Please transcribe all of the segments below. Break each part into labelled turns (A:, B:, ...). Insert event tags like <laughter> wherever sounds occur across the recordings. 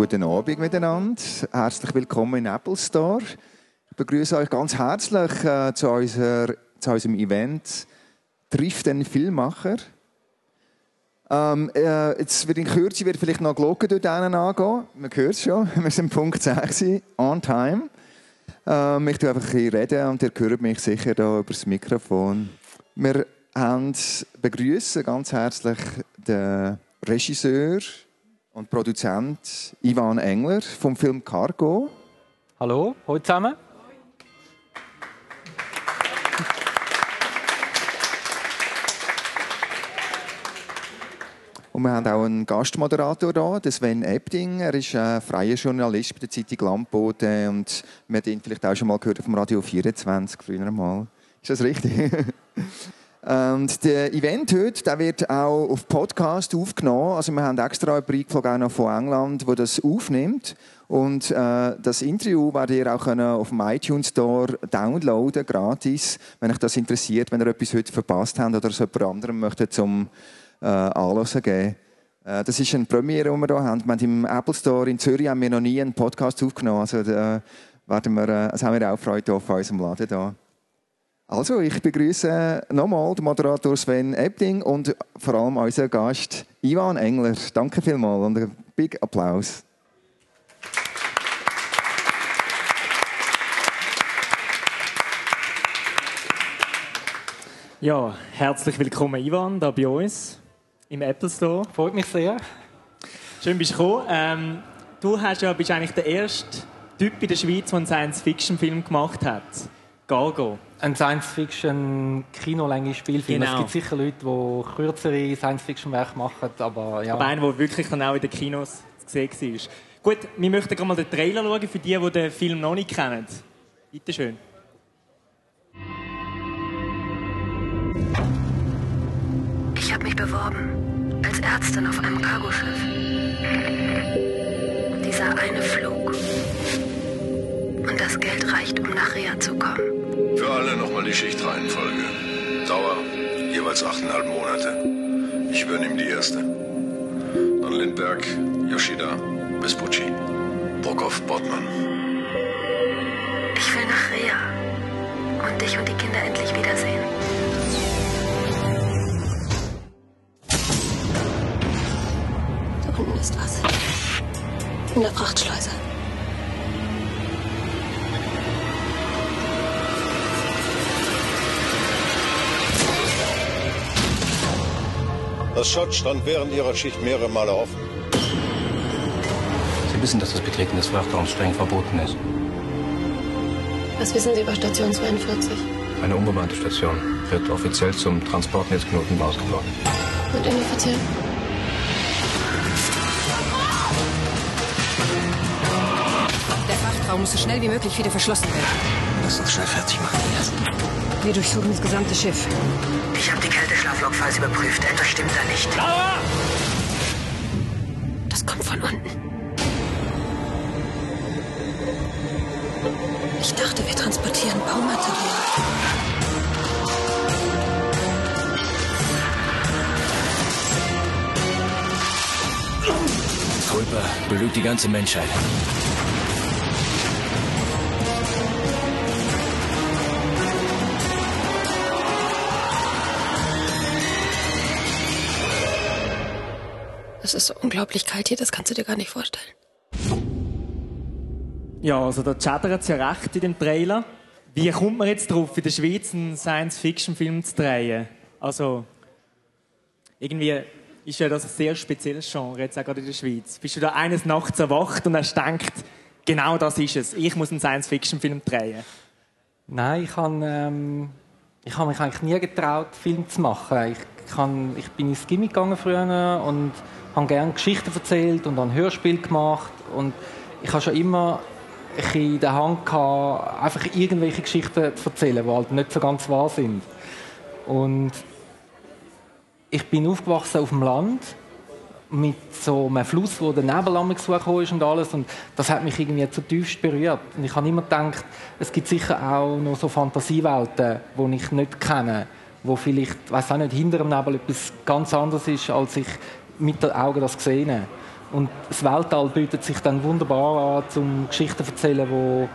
A: Guten Abend miteinander. Herzlich willkommen in Apple Store. Ich begrüße euch ganz herzlich äh, zu, unser, zu, unserem Event «Trifft den Filmmacher». Ähm, äh, jetzt wird in Kürze wird vielleicht noch Glocken dort angehen. Man hört es schon. <laughs> Wir sind Punkt 6, on time. Ähm, ich werde einfach ein reden und ihr hört mich sicher da über das Mikrofon. Wir begrüßen ganz herzlich den Regisseur und Produzent Ivan Engler vom Film Cargo.
B: Hallo, hallo zusammen.
A: Und wir haben auch einen Gastmoderator da, den Sven Ebding. Er ist ein freier Journalist bei der Zeitung Landbote und wir haben ihn vielleicht auch schon mal gehört dem Radio 24 früher mal. Ist das richtig? <laughs> Und der Event heute der wird auch auf Podcast aufgenommen. Also wir haben extra einen Brief von England, wo das aufnimmt. Und äh, das Interview werdet ihr auch auf dem iTunes Store downloaden, gratis, wenn euch das interessiert, wenn ihr etwas heute verpasst habt oder es jemand anderem möchtet zum äh, Anlassen geben. Äh, das ist eine Premiere, die wir hier haben. Wir haben Im Apple Store in Zürich haben wir noch nie einen Podcast aufgenommen. Also da wir, äh, das haben wir auch Freude auf unserem Laden hier. Also, ich begrüße nochmal den Moderator Sven Ebding und vor allem unseren Gast Ivan Engler. Danke vielmals und einen big Applaus.
B: Ja, herzlich willkommen Ivan, da bei uns im Apple Store.
C: Freut mich sehr.
B: Schön bist du gekommen. Ähm, du hast ja, bist eigentlich der erste Typ in der Schweiz, der einen Science-Fiction-Film gemacht hat. Gargo
C: ein Science-Fiction-Kinolänge-Spielfilm. Genau. Es gibt sicher Leute, die kürzere Science-Fiction-Werke machen, aber ja.
B: Aber einer, der wirklich dann auch in den Kinos zu sehen war. Gut, wir möchten gerade mal den Trailer schauen für die, die den Film noch nicht kennen. Bitte schön.
D: Ich habe mich beworben als Ärztin auf einem Cargoschiff. Dieser eine Flug. Und das Geld reicht, um nach Rea zu kommen.
E: Für alle nochmal die Schichtreihenfolge. Dauer jeweils achteinhalb Monate. Ich übernehme die erste. Dann Lindberg, Yoshida, Vespucci, Brockhoff, Bottmann.
D: Ich will nach Rea und dich und die Kinder endlich wiedersehen. Da unten ist was. In der Frachtschleuse.
E: Das Schott stand während Ihrer Schicht mehrere Male offen.
F: Sie wissen, dass das Betreten des Frachtraums streng verboten ist.
D: Was wissen Sie über Station 42?
F: Eine unbemannte Station wird offiziell zum Transportnetzknoten ausgebaut.
D: Und inoffiziell?
G: Der Frachtraum muss so schnell wie möglich wieder verschlossen werden.
F: Lass uns schnell fertig machen, Elias.
G: Wir durchsuchen das gesamte Schiff.
H: Ich habe die Kälteschlaflog-Files überprüft. Etwas stimmt da nicht.
B: Laura!
D: Das kommt von unten. Ich dachte, wir transportieren Baumaterial.
F: Kulpa belügt die ganze Menschheit.
D: Es ist so unglaublich kalt hier, das kannst du dir gar nicht vorstellen.
B: Ja, also da chattert es ja recht in dem Trailer. Wie kommt man jetzt drauf, in der Schweiz einen Science-Fiction-Film zu drehen? Also, irgendwie ist ja das ein sehr spezielles Genre, jetzt auch gerade in der Schweiz. Bist du da eines Nachts erwacht und hast gedacht, genau das ist es, ich muss einen Science-Fiction-Film drehen?
C: Nein, ich habe ähm, ich hab mich eigentlich nie getraut, Film zu machen. Ich, kann, ich bin ins Gimmick gegangen früher und habe gerne Geschichten erzählt und ein Hörspiel gemacht und ich habe schon immer in der Hand gehabt, einfach irgendwelche Geschichten zu erzählen, die halt nicht so ganz wahr sind. Und ich bin aufgewachsen auf dem Land mit so einem Fluss, wo der Nebel am ist und alles und das hat mich irgendwie zutiefst berührt. Und ich habe immer gedacht, es gibt sicher auch noch so Fantasiewelten, die ich nicht kenne, wo vielleicht, weiß auch nicht, hinter dem Nebel etwas ganz anderes ist, als ich mit den Augen das gesehen. Und das Weltall bietet sich dann wunderbar an, um Geschichten zu erzählen, wo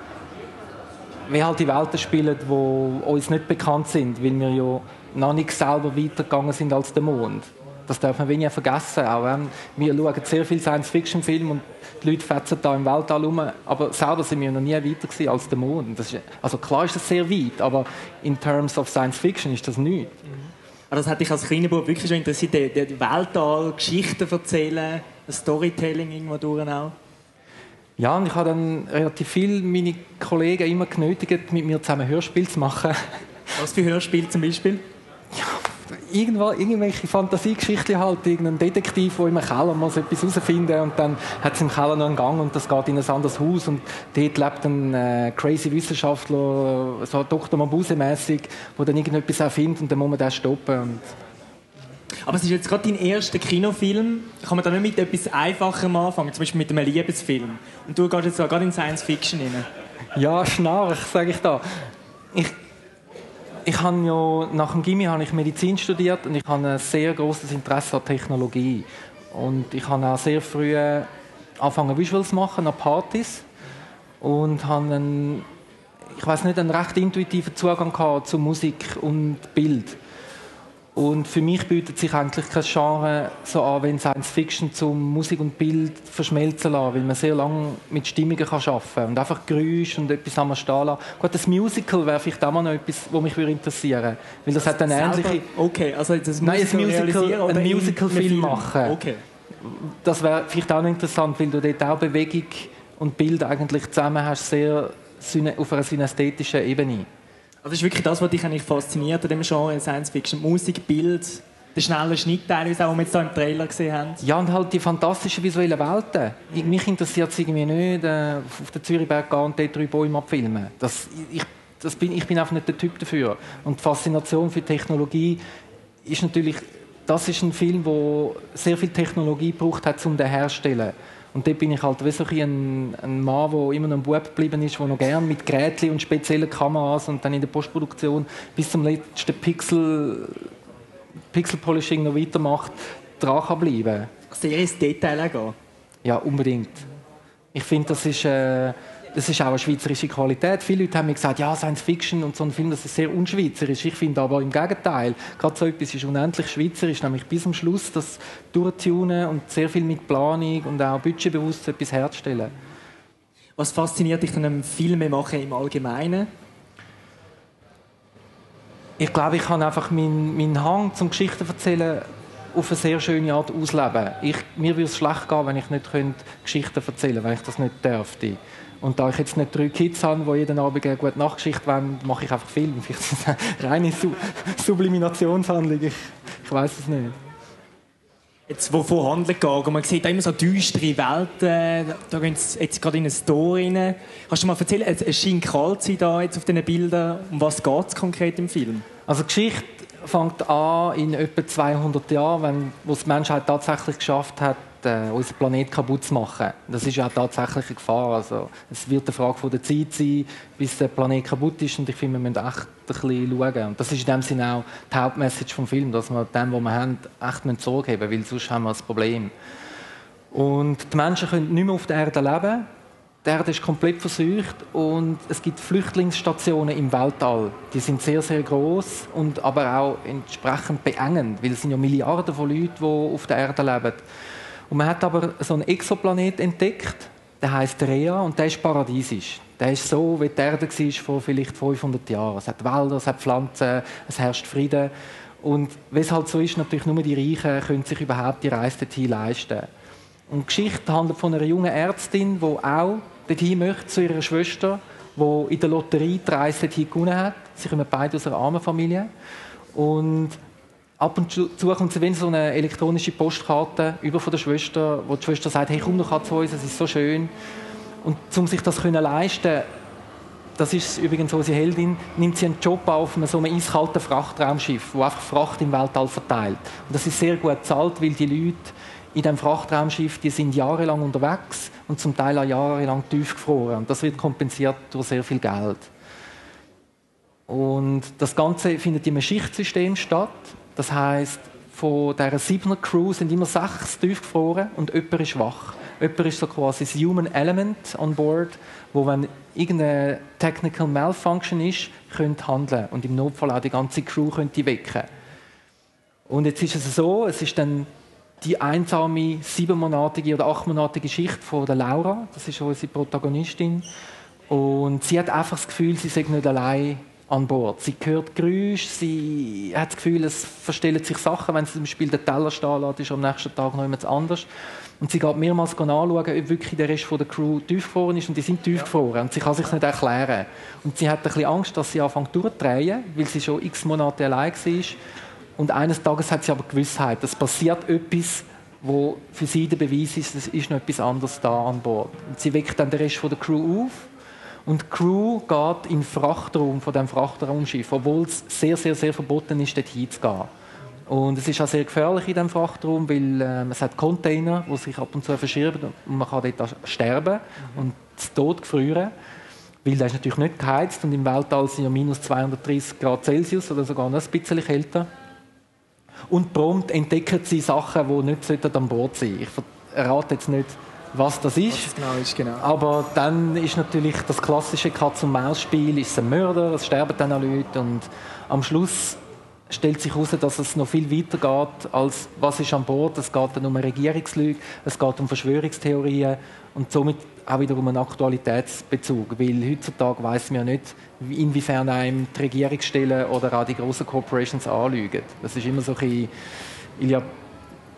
C: wie halt die Welten spielen, die uns nicht bekannt sind, weil wir ja noch nicht selber weitergegangen sind als der Mond. Das darf man wenig vergessen. Auch wenn wir schauen sehr viel Science-Fiction-Filme und die Leute fetzen da im Weltall rum, aber selber sind wir noch nie weiter als der Mond. Ist, also klar ist das sehr weit, aber in terms of Science-Fiction ist das nichts.
B: Also das hat dich als kleiner Bub wirklich schon interessiert, die Weltall, Geschichten erzählen, Storytelling irgendwo durch auch?
C: Ja, und ich habe dann relativ viel meine Kollegen immer genötigt, mit mir zusammen Hörspiele zu machen.
B: Was für Hörspiele zum Beispiel?
C: Ja, irgendwo, irgendwelche Fantasiegeschichten halt. Irgendein Detektiv, der im Keller muss etwas herausfinden und dann hat es im Keller noch einen Gang und das geht in ein anderes Haus und dort lebt ein äh, crazy Wissenschaftler, so Dr. Mabuse-mässig, der dann irgendetwas erfindet und dann muss man den stoppen. Und
B: aber es ist jetzt gerade dein erster Kinofilm. Kann man da nicht mit etwas Einfacherem anfangen, zum Beispiel mit einem Liebesfilm? Und du gehst jetzt gerade in Science Fiction rein.
C: Ja, schnarch, sage ich da. Ich, ich habe ja, nach dem Gimmi habe ich Medizin studiert und ich habe ein sehr großes Interesse an Technologie. Und ich habe auch sehr früh angefangen Visuals zu machen, an Partys. Und habe einen, ich weiß nicht, einen recht intuitiven Zugang zu Musik und Bild. Und für mich bietet sich eigentlich kein Genre so an, wenn Science Fiction zum Musik und Bild verschmelzen lassen, weil man sehr lange mit Stimmungen kann arbeiten kann und einfach Geräusche und etwas am stehen lassen. Gut, das Musical wäre vielleicht auch mal noch etwas, was mich interessieren würde, weil das hat eine ähnliche...
B: Okay, also das
C: Musical Nein, ein Musical, ein Musical-Film machen. Okay. Das wäre vielleicht auch noch interessant, weil du dort auch Bewegung und Bild eigentlich zusammen hast, sehr auf einer synästhetischen Ebene.
B: Also das ist wirklich das, was dich eigentlich fasziniert an dem Genre Science Fiction. Musik, Bild, der schnelle Schnitt den wir jetzt hier im Trailer gesehen haben.
C: Ja, und halt die fantastischen visuellen Welten. Mich interessiert es irgendwie nicht, äh, auf den Zürichberg gehen und dort drei Bäume abfilmen. Das, ich, das bin, ich bin einfach nicht der Typ dafür. Und die Faszination für Technologie ist natürlich, das ist ein Film, der sehr viel Technologie braucht hat, um den herzustellen. Und dort bin ich halt wie so ein, ein Mann, der immer noch ein Bub geblieben ist, der noch gerne mit Geräten und speziellen Kameras und dann in der Postproduktion bis zum letzten Pixel, Pixel Polishing noch weitermacht, dran kann bleiben.
B: Sehr ins Detail gehen?
C: Ja, unbedingt. Ich finde, das ist... Äh, das ist auch eine schweizerische Qualität. Viele Leute haben mir gesagt, ja, Science Fiction und so ein Film, das ist sehr unschweizerisch. Ich finde aber im Gegenteil, gerade so etwas ist unendlich schweizerisch, nämlich bis zum Schluss das durchtunen und sehr viel mit Planung und auch budgetbewusst etwas herzustellen.
B: Was fasziniert dich an einem Filmemachen im Allgemeinen?
C: Ich glaube, ich kann einfach meinen mein Hang zum Geschichten erzählen auf eine sehr schöne Art ausleben. Ich, mir würde es schlecht gehen, wenn ich nicht Geschichten erzählen könnte, wenn ich das nicht dürfte. Und da ich jetzt nicht drei Kids habe, die jeden Abend eine gute Nachtgeschichte wollen, mache ich einfach Film. Vielleicht ist das eine reine Subliminationshandlung. Ich, ich weiß es nicht.
B: Jetzt, wovon handelt geht, und man sieht immer so düstere Welten, da gehen sie jetzt gerade in eine Story rein. Kannst du mal erzählen, es scheint kalt sein da jetzt auf diesen Bildern, um was geht es konkret im Film?
C: Also die Geschichte fängt an in etwa 200 Jahren, wenn, wo die Menschheit tatsächlich geschafft hat, äh, unseren Planet kaputt zu machen. Das ist ja tatsächlich eine Gefahr. Also, es wird eine Frage von der Zeit sein, bis der Planet kaputt ist. Und ich finde, wir müssen echt ein bisschen schauen. Und das ist in dem Sinne auch die Hauptmessage vom Film, dass wir dem, was wir haben, echt Sorge haben weil sonst haben wir ein Problem. Und die Menschen können nicht mehr auf der Erde leben. Die Erde ist komplett verseucht und es gibt Flüchtlingsstationen im Weltall. Die sind sehr, sehr groß und aber auch entsprechend beengend, weil es sind ja Milliarden von Leuten, die auf der Erde leben. Und man hat aber so einen Exoplanet entdeckt, der heißt Rhea und der ist paradiesisch. Der ist so, wie die Erde war vor vielleicht 500 Jahren. Es hat Wälder, es hat Pflanzen, es herrscht Frieden. Und wie es halt so ist, natürlich nur die Reichen können sich überhaupt die Reise dorthin leisten. Und die Geschichte handelt von einer jungen Ärztin, die auch dorthin möchte, zu ihrer Schwester, die in der Lotterie die Reise dorthin gewonnen hat. Sie kommen beide aus einer armen Familie. Und ab und zu kommt sie so eine elektronische Postkarte über von der Schwester, wo die Schwester sagt, hey, komm doch zu uns, es ist so schön. Und um sich das zu leisten, das ist übrigens unsere Heldin, nimmt sie einen Job auf einem so einem eiskalten Frachtraumschiff, wo einfach Fracht im Weltall verteilt. Und das ist sehr gut bezahlt, weil die Leute in diesem Frachtraumschiff, die sind jahrelang unterwegs und zum Teil auch jahrelang tiefgefroren. Und das wird kompensiert durch sehr viel Geld. Und das Ganze findet in einem Schichtsystem statt. Das heißt, von dieser siebener Crew sind immer sechs tiefgefroren und jemand ist wach. Jemand ist so quasi das Human Element on board, wo wenn irgendeine Technical Malfunction ist, könnte handeln und im Notfall auch die ganze Crew könnte wecken. Und jetzt ist es so, es ist dann die einsame siebenmonatige oder achtmonatige Schicht von der Laura, das ist unsere Protagonistin, und sie hat einfach das Gefühl, sie sei nicht allein an Bord. Sie hört Geräusche, sie hat das Gefühl, es verstellen sich Sachen, wenn sie zum Beispiel den Teller stehen lässt, ist am nächsten Tag noch jemand anders. Und sie geht mehrmals anschauen, ob wirklich der Rest der Crew tiefgefroren ist und die sind tiefgefroren und sie kann sich nicht erklären. Und sie hat ein bisschen Angst, dass sie anfängt durchzudrehen, weil sie schon x Monate allein war. Und eines Tages hat sie aber Gewissheit, es passiert etwas, wo für sie der Beweis ist, es ist noch etwas anderes da an Bord. Und sie weckt dann den Rest der Crew auf und die Crew geht in den Frachtraum von dem Frachtraumschiff, obwohl es sehr, sehr, sehr verboten ist, dort hinzugehen. Und es ist auch sehr gefährlich in diesem Frachtraum, weil ähm, es hat Container, die sich ab und zu verschieben und man kann dort sterben und zu Tod gefrieren. Weil der ist natürlich nicht geheizt und im Weltall sind ja minus 230 Grad Celsius oder sogar noch ein bisschen kälter. Und prompt entdecken sie Sachen, die nicht an Bord sein sollten. Ich verrate jetzt nicht, was das ist. Was
B: genau ist genau.
C: Aber dann ist natürlich das klassische Katz-und-Maus-Spiel, ist ein Mörder, es sterben dann auch Leute und am Schluss stellt sich heraus, dass es noch viel weiter geht, als was ist an Bord. Es geht dann um eine Regierungslüge, es geht um Verschwörungstheorien und somit auch wieder um einen Aktualitätsbezug, weil heutzutage weiß man ja nicht, inwiefern einem die Regierungsstellen oder auch die großen Corporations anlügen. Das ist immer so ein bisschen, il y a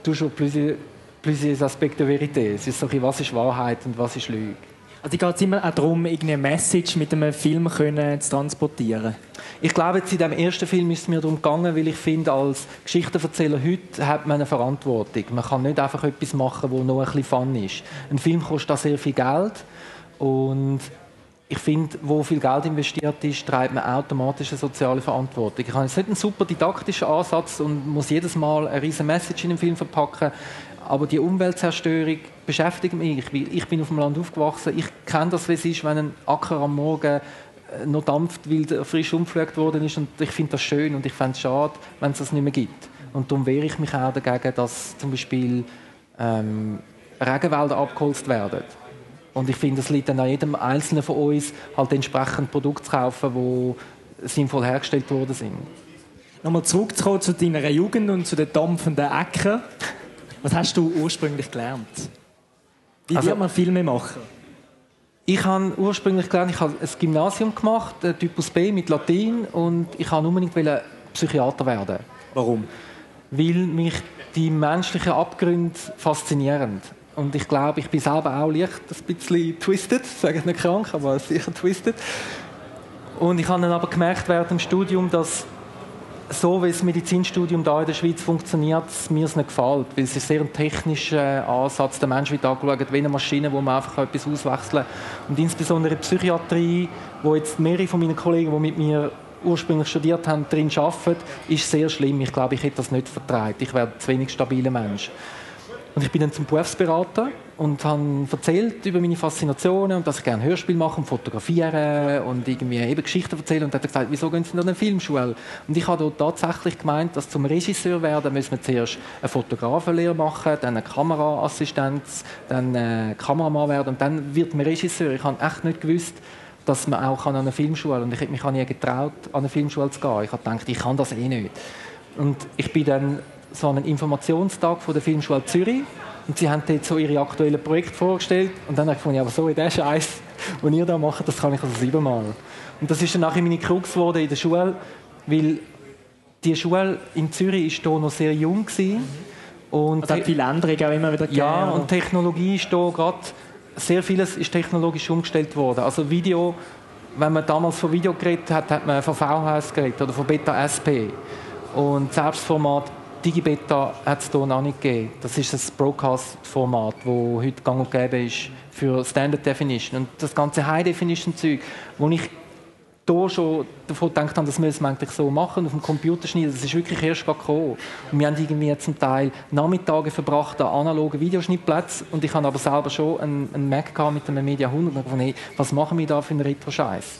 C: toujours plusieurs, plusieurs aspects de vérité. Es ist so ein was ist Wahrheit und was ist Lüge.
B: Also geht es immer auch darum, irgendeine Message mit einem Film können zu transportieren?
C: Ich glaube, jetzt in dem ersten Film ist es mir darum gegangen, weil ich finde, als Geschichtenerzähler heute hat man eine Verantwortung. Man kann nicht einfach etwas machen, wo nur ein bisschen Fun ist. Ein Film kostet auch sehr viel Geld und ich finde, wo viel Geld investiert ist, treibt man automatisch eine soziale Verantwortung. Ich habe jetzt nicht einen super didaktischen Ansatz und muss jedes Mal eine riesige Message in den Film verpacken. Aber die Umweltzerstörung beschäftigt mich, weil ich bin auf dem Land aufgewachsen. Ich kenne das, wie es ist, wenn ein Acker am Morgen äh, noch dampft, weil er frisch umgepflegt worden ist. Und ich finde das schön und ich fände es schade, wenn es das nicht mehr gibt. Und darum wehre ich mich auch dagegen, dass zum Beispiel ähm, Regenwälder abgeholzt werden. Und ich finde, es liegt dann an jedem Einzelnen von uns, halt entsprechend Produkte zu kaufen, die sinnvoll hergestellt worden sind.
B: Nochmal zurückzukommen zu deiner Jugend und zu den dampfenden Äckern. Was hast du ursprünglich gelernt? Wie also, wird man Filme machen?
C: Ich habe ursprünglich gelernt, ich habe ein Gymnasium gemacht, Typus B mit Latein und ich wollte unbedingt Psychiater werden.
B: Warum?
C: Weil mich die menschlichen Abgründe faszinieren. Und ich glaube, ich bin selber auch leicht ein bisschen twisted, sage ich nicht krank, aber sicher twisted. Und ich habe dann aber gemerkt während dem Studium, dass so wie das Medizinstudium da in der Schweiz funktioniert, mir es nicht gefällt. Weil es ist sehr ein technischer Ansatz. Der Mensch wird angeschaut wie eine Maschine, wo man einfach etwas auswechseln kann. Und insbesondere in Psychiatrie, wo jetzt mehrere von meinen Kollegen, die mit mir ursprünglich studiert haben, drin arbeiten, ist sehr schlimm. Ich glaube, ich hätte das nicht vertragen. Ich wäre ein zu wenig stabiler Mensch. Und ich bin dann zum Berufsberater und habe erzählt über meine Faszinationen und dass ich gerne Hörspiel mache und fotografieren und irgendwie eben Geschichten erzählen. Und dann hat er gesagt, wieso gehen Sie in eine Filmschule? Und ich habe dort tatsächlich gemeint, dass zum Regisseur werden müssen wir zuerst eine Fotografenlehre machen, dann eine Kameraassistenz, dann eine Kameramann werden und dann wird man Regisseur. Ich habe echt nicht gewusst, dass man auch an eine Filmschule und ich hätte mich nie getraut, an eine Filmschule zu gehen. Ich habe gedacht, ich kann das eh nicht. Und ich bin dann so einen Informationstag von der Filmschule Zürich und sie haben dort so ihre aktuellen Projekte vorgestellt und dann habe ich gefunden, aber so, der Scheiß, <laughs> den ihr da macht, das kann ich also siebenmal. Und das ist dann nachher meine Krux geworden in der Schule, weil die Schule in Zürich war hier noch sehr jung gewesen.
B: Und es hat viele Änderungen auch immer wieder
C: gegeben. Ja, und Technologie ist hier gerade, sehr vieles ist technologisch umgestellt worden. Also Video, wenn man damals von Video geredet hat, hat man von VHS geredet oder von Beta SP. Und Selbstformat Digibeta hat es hier noch nicht gegeben. Das ist das Broadcast-Format, das heute gang und gäbe ist für Standard Definition. Und das ganze High-Definition-Zeug, wo ich hier schon davon gedacht habe, das müssen wir eigentlich so machen, auf dem Computer schneiden, das ist wirklich erst gekommen. Und wir haben irgendwie zum Teil Nachmittage verbracht an analogen Videoschnittplätzen und ich habe aber selber schon einen, Mac mit einem Media 100 und gedacht, hey, was machen wir da für einen Retro-Scheiß?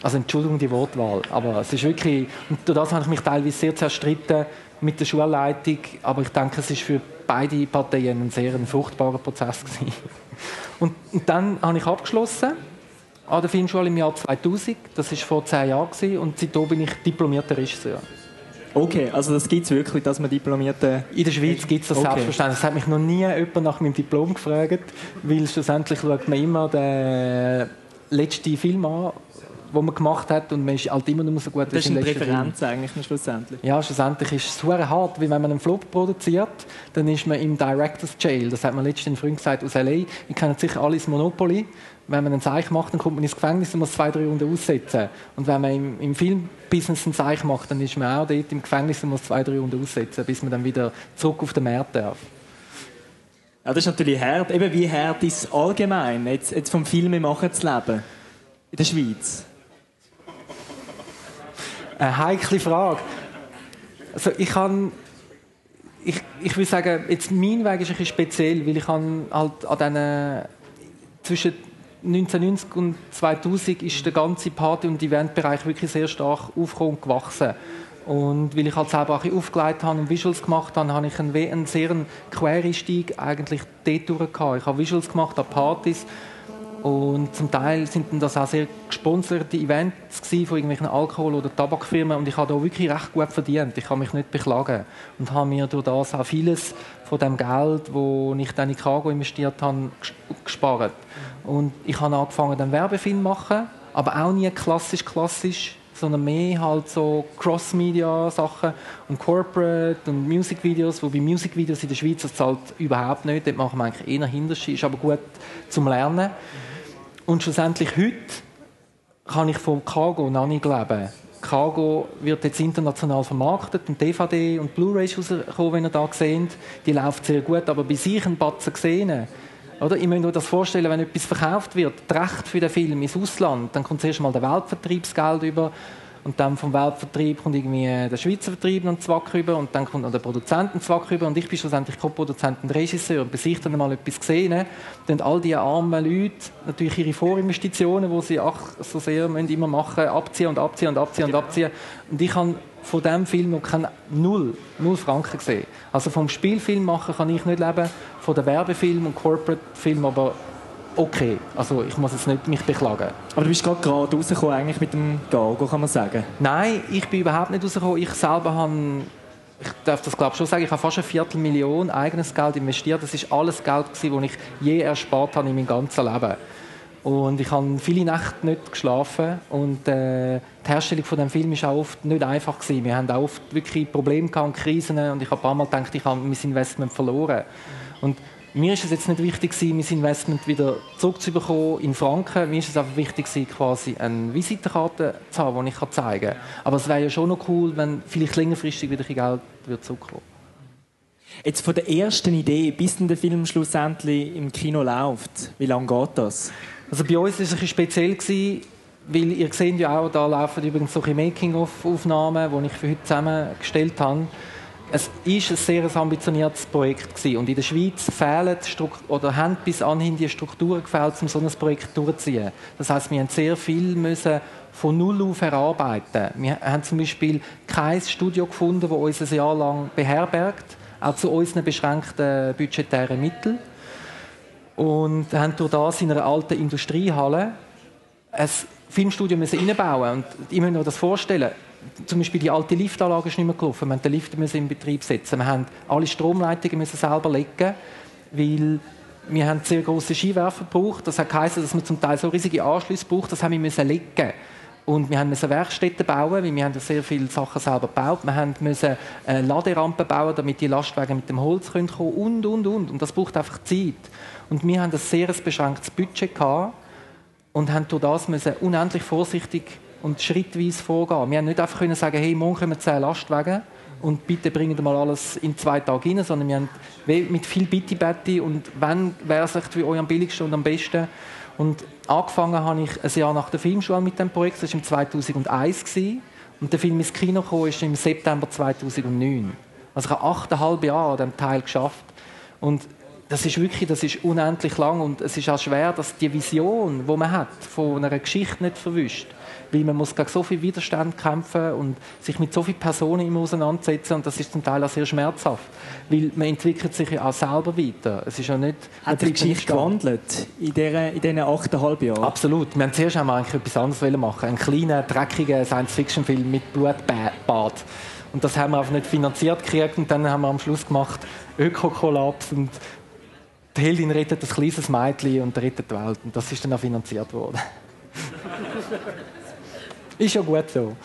C: Also Entschuldigung die Wortwahl, aber es ist wirklich, und durch das habe ich mich teilweise sehr zerstritten, mit der Schulleitung, aber ich denke, es ist für beide Parteien ein sehr fruchtbarer Prozess gewesen. Und, und dann habe ich abgeschlossen an der Filmschule im Jahr 2000. Das war vor zehn Jahren gewesen, und seitdem bin ich diplomierter Regisseur.
B: Okay, also das gibt es wirklich, dass man diplomierte...
C: In der Schweiz gibt es das
B: Okay.
C: selbstverständlich. Es hat mich noch nie jemand nach meinem Diplom gefragt, weil schlussendlich schaut man immer den letzten Film an, den man gemacht hat und man ist halt immer nur so gut wie
B: Das ist eine. Präferenz eigentlich schlussendlich.
C: Ja, schlussendlich ist es super hart, weil wenn man einen Flop produziert, dann ist man im Director's Jail. Das hat man letztens früh gesagt aus L.A. Ich kenne sicher alles Monopoly. Wenn man einen Zeich macht, dann kommt man ins Gefängnis und muss zwei, drei Runden aussetzen. Und wenn man im, im Filmbusiness einen Zeich macht, dann ist man auch dort im Gefängnis und muss zwei, drei Runden aussetzen, bis man dann wieder zurück auf den Markt darf.
B: Ja, das ist natürlich hart. Eben wie hart ist es allgemein, jetzt, jetzt vom Filmemachen zu leben? In der Schweiz?
C: Eine heikle Frage. Also ich kann, ich, ich will sagen, jetzt mein Weg ist ein bisschen speziell, weil ich kann halt an diesen, zwischen 1990 und 2000 ist der ganze Party- und Eventbereich wirklich sehr stark aufgekommen und gewachsen. Und weil ich halt selber auch aufgelegt habe und Visuals gemacht habe, habe ich einen, einen sehr Quereinstieg eigentlich dort durch. Ich habe Visuals gemacht an Partys und zum Teil sind das auch sehr gesponserte Events von irgendwelchen Alkohol- oder Tabakfirmen und ich habe da wirklich recht gut verdient. Ich kann mich nicht beklagen und habe mir durch das auch vieles von dem Geld, das ich dann in Cargo investiert habe, ges- gespart. Und ich habe angefangen, dann Werbefilm zu machen, aber auch nie klassisch klassisch, sondern mehr halt so Cross-Media-Sachen und Corporate und Musikvideos, wobei Musikvideos in der Schweiz das zahlt überhaupt nicht, dort machen wir eigentlich eher Hinterschi, ist aber gut zum Lernen. Und schlussendlich heute kann ich vom Cargo noch nicht leben. Cargo wird jetzt international vermarktet und DVD und Blu-ray ist rausgekommen, wenn ihr da seht. Die läuft sehr gut, aber bis ich einen Batzen gesehen oder? Ich muss mir das vorstellen, wenn etwas verkauft wird, das Recht für den Film ins Ausland, dann kommt zuerst mal der Weltvertriebsgeld über und dann vom Weltvertrieb kommt irgendwie der Schweizer Vertrieb noch Zwack rüber und dann kommt noch der Produzent einen Zwack rüber und ich bin schlussendlich Co-Produzent und Regisseur. Und bis ich dann mal etwas gesehen dann all diese armen Leute natürlich ihre Vorinvestitionen, die sie ach, so sehr müssen immer machen, abziehen und abziehen und abziehen und abziehen. Und ich habe von diesem Film noch keine null, null Franken gesehen. Also vom Spielfilm machen kann ich nicht leben, von den Werbefilm und Corporate-Film aber okay. Also ich muss jetzt nicht mich beklagen.
B: Aber du bist gerade gerade rausgekommen eigentlich mit dem Galgo, kann man sagen.
C: Nein, ich bin überhaupt nicht rausgekommen. Ich selber habe, ich darf das glaube ich schon sagen, ich habe fast eine Viertelmillion eigenes Geld investiert. Das ist alles Geld, das ich je erspart habe in meinem ganzen Leben. Und ich habe viele Nächte nicht geschlafen und äh, die Herstellung von dem Film war auch oft nicht einfach gewesen. Wir haben auch oft wirklich Probleme gehabt, und Krisen und ich habe ein paar Mal gedacht, ich habe mein Investment verloren. Und mir ist es jetzt nicht wichtig gewesen, mein Investment wieder zurückzubekommen in Franken. Mir ist es einfach wichtig gewesen, quasi eine Visitenkarte zu haben, die ich zeigen kann. Aber es wäre ja schon noch cool, wenn vielleicht längerfristig wieder ein Geld würde zurückkommen.
B: Jetzt von der ersten Idee bis der Film schlussendlich im Kino läuft, wie lange geht das?
C: Also bei uns war es ein bisschen speziell, gewesen, weil ihr seht ja auch, da laufen übrigens solche Making-of-Aufnahmen, die ich für heute zusammengestellt habe. Es ist ein sehr ambitioniertes Projekt gewesen. und in der Schweiz fehlen oder haben bis anhin die Strukturen gefehlt, um so ein Projekt durchzuziehen. Das heißt, wir haben sehr viel müssen von null auf erarbeiten. Wir haben zum Beispiel kein Studio gefunden, das uns ein Jahr lang beherbergt, auch zu unseren beschränkten budgetären Mitteln und haben durch das in einer alten Industriehalle ein Filmstudio müssen reinbauen und ich muss mir das vorstellen. Zum Beispiel die alte Liftanlage ist nicht mehr gelaufen. Wir mussten den Lift müssen in Betrieb setzen. Wir haben alle Stromleitungen müssen selber legen, weil wir haben sehr große Skiwerfer gebraucht. Das geheißen, dass man zum Teil so riesige Anschlüsse braucht. Das haben wir müssen legen. Und wir mussten Werkstätten bauen, weil wir haben sehr viele Sachen selber gebaut. Wir mussten eine Laderampe bauen, damit die Lastwagen mit dem Holz kommen können und, und, und. Und das braucht einfach Zeit. Und wir haben ein sehr beschränktes Budget gehabt und haben durch das unendlich vorsichtig und schrittweise vorgehen. Wir haben nicht einfach können sagen, hey, morgen kommen zehn Lastwagen und bitte bringen mal alles in zwei Tagen rein, sondern wir haben mit viel Bitte, Betty und wenn wäre es echt für euch am billigsten und am besten. Und angefangen habe ich ein Jahr nach der Filmschule mit dem Projekt, das war im 2001 gewesen. und der Film ins Kino kam ist im September 2009. Also ich habe achteinhalb Jahre an diesem Teil geschafft und das ist wirklich, das ist unendlich lang und es ist auch schwer, dass die Vision, die man hat, von einer Geschichte nicht verwischt. Weil man muss gegen so viel Widerstand kämpfen und sich mit so vielen Personen immer auseinandersetzen und das ist zum Teil auch sehr schmerzhaft. Weil man entwickelt sich ja auch selber weiter. Es ist ja nicht...
B: Hat die Geschichte gewandelt in, diesen achteinhalb Jahren?
C: Absolut. Wir haben zuerst einmal eigentlich etwas anderes machen Einen kleinen, dreckigen Science-Fiction-Film mit Blutbad. Und das haben wir einfach nicht finanziert gekriegt und dann haben wir am Schluss gemacht Ökokollaps und die Heldin rettet ein kleines Mädchen und rettet die Welt. Und das ist dann auch finanziert worden. <laughs> ist ja gut so.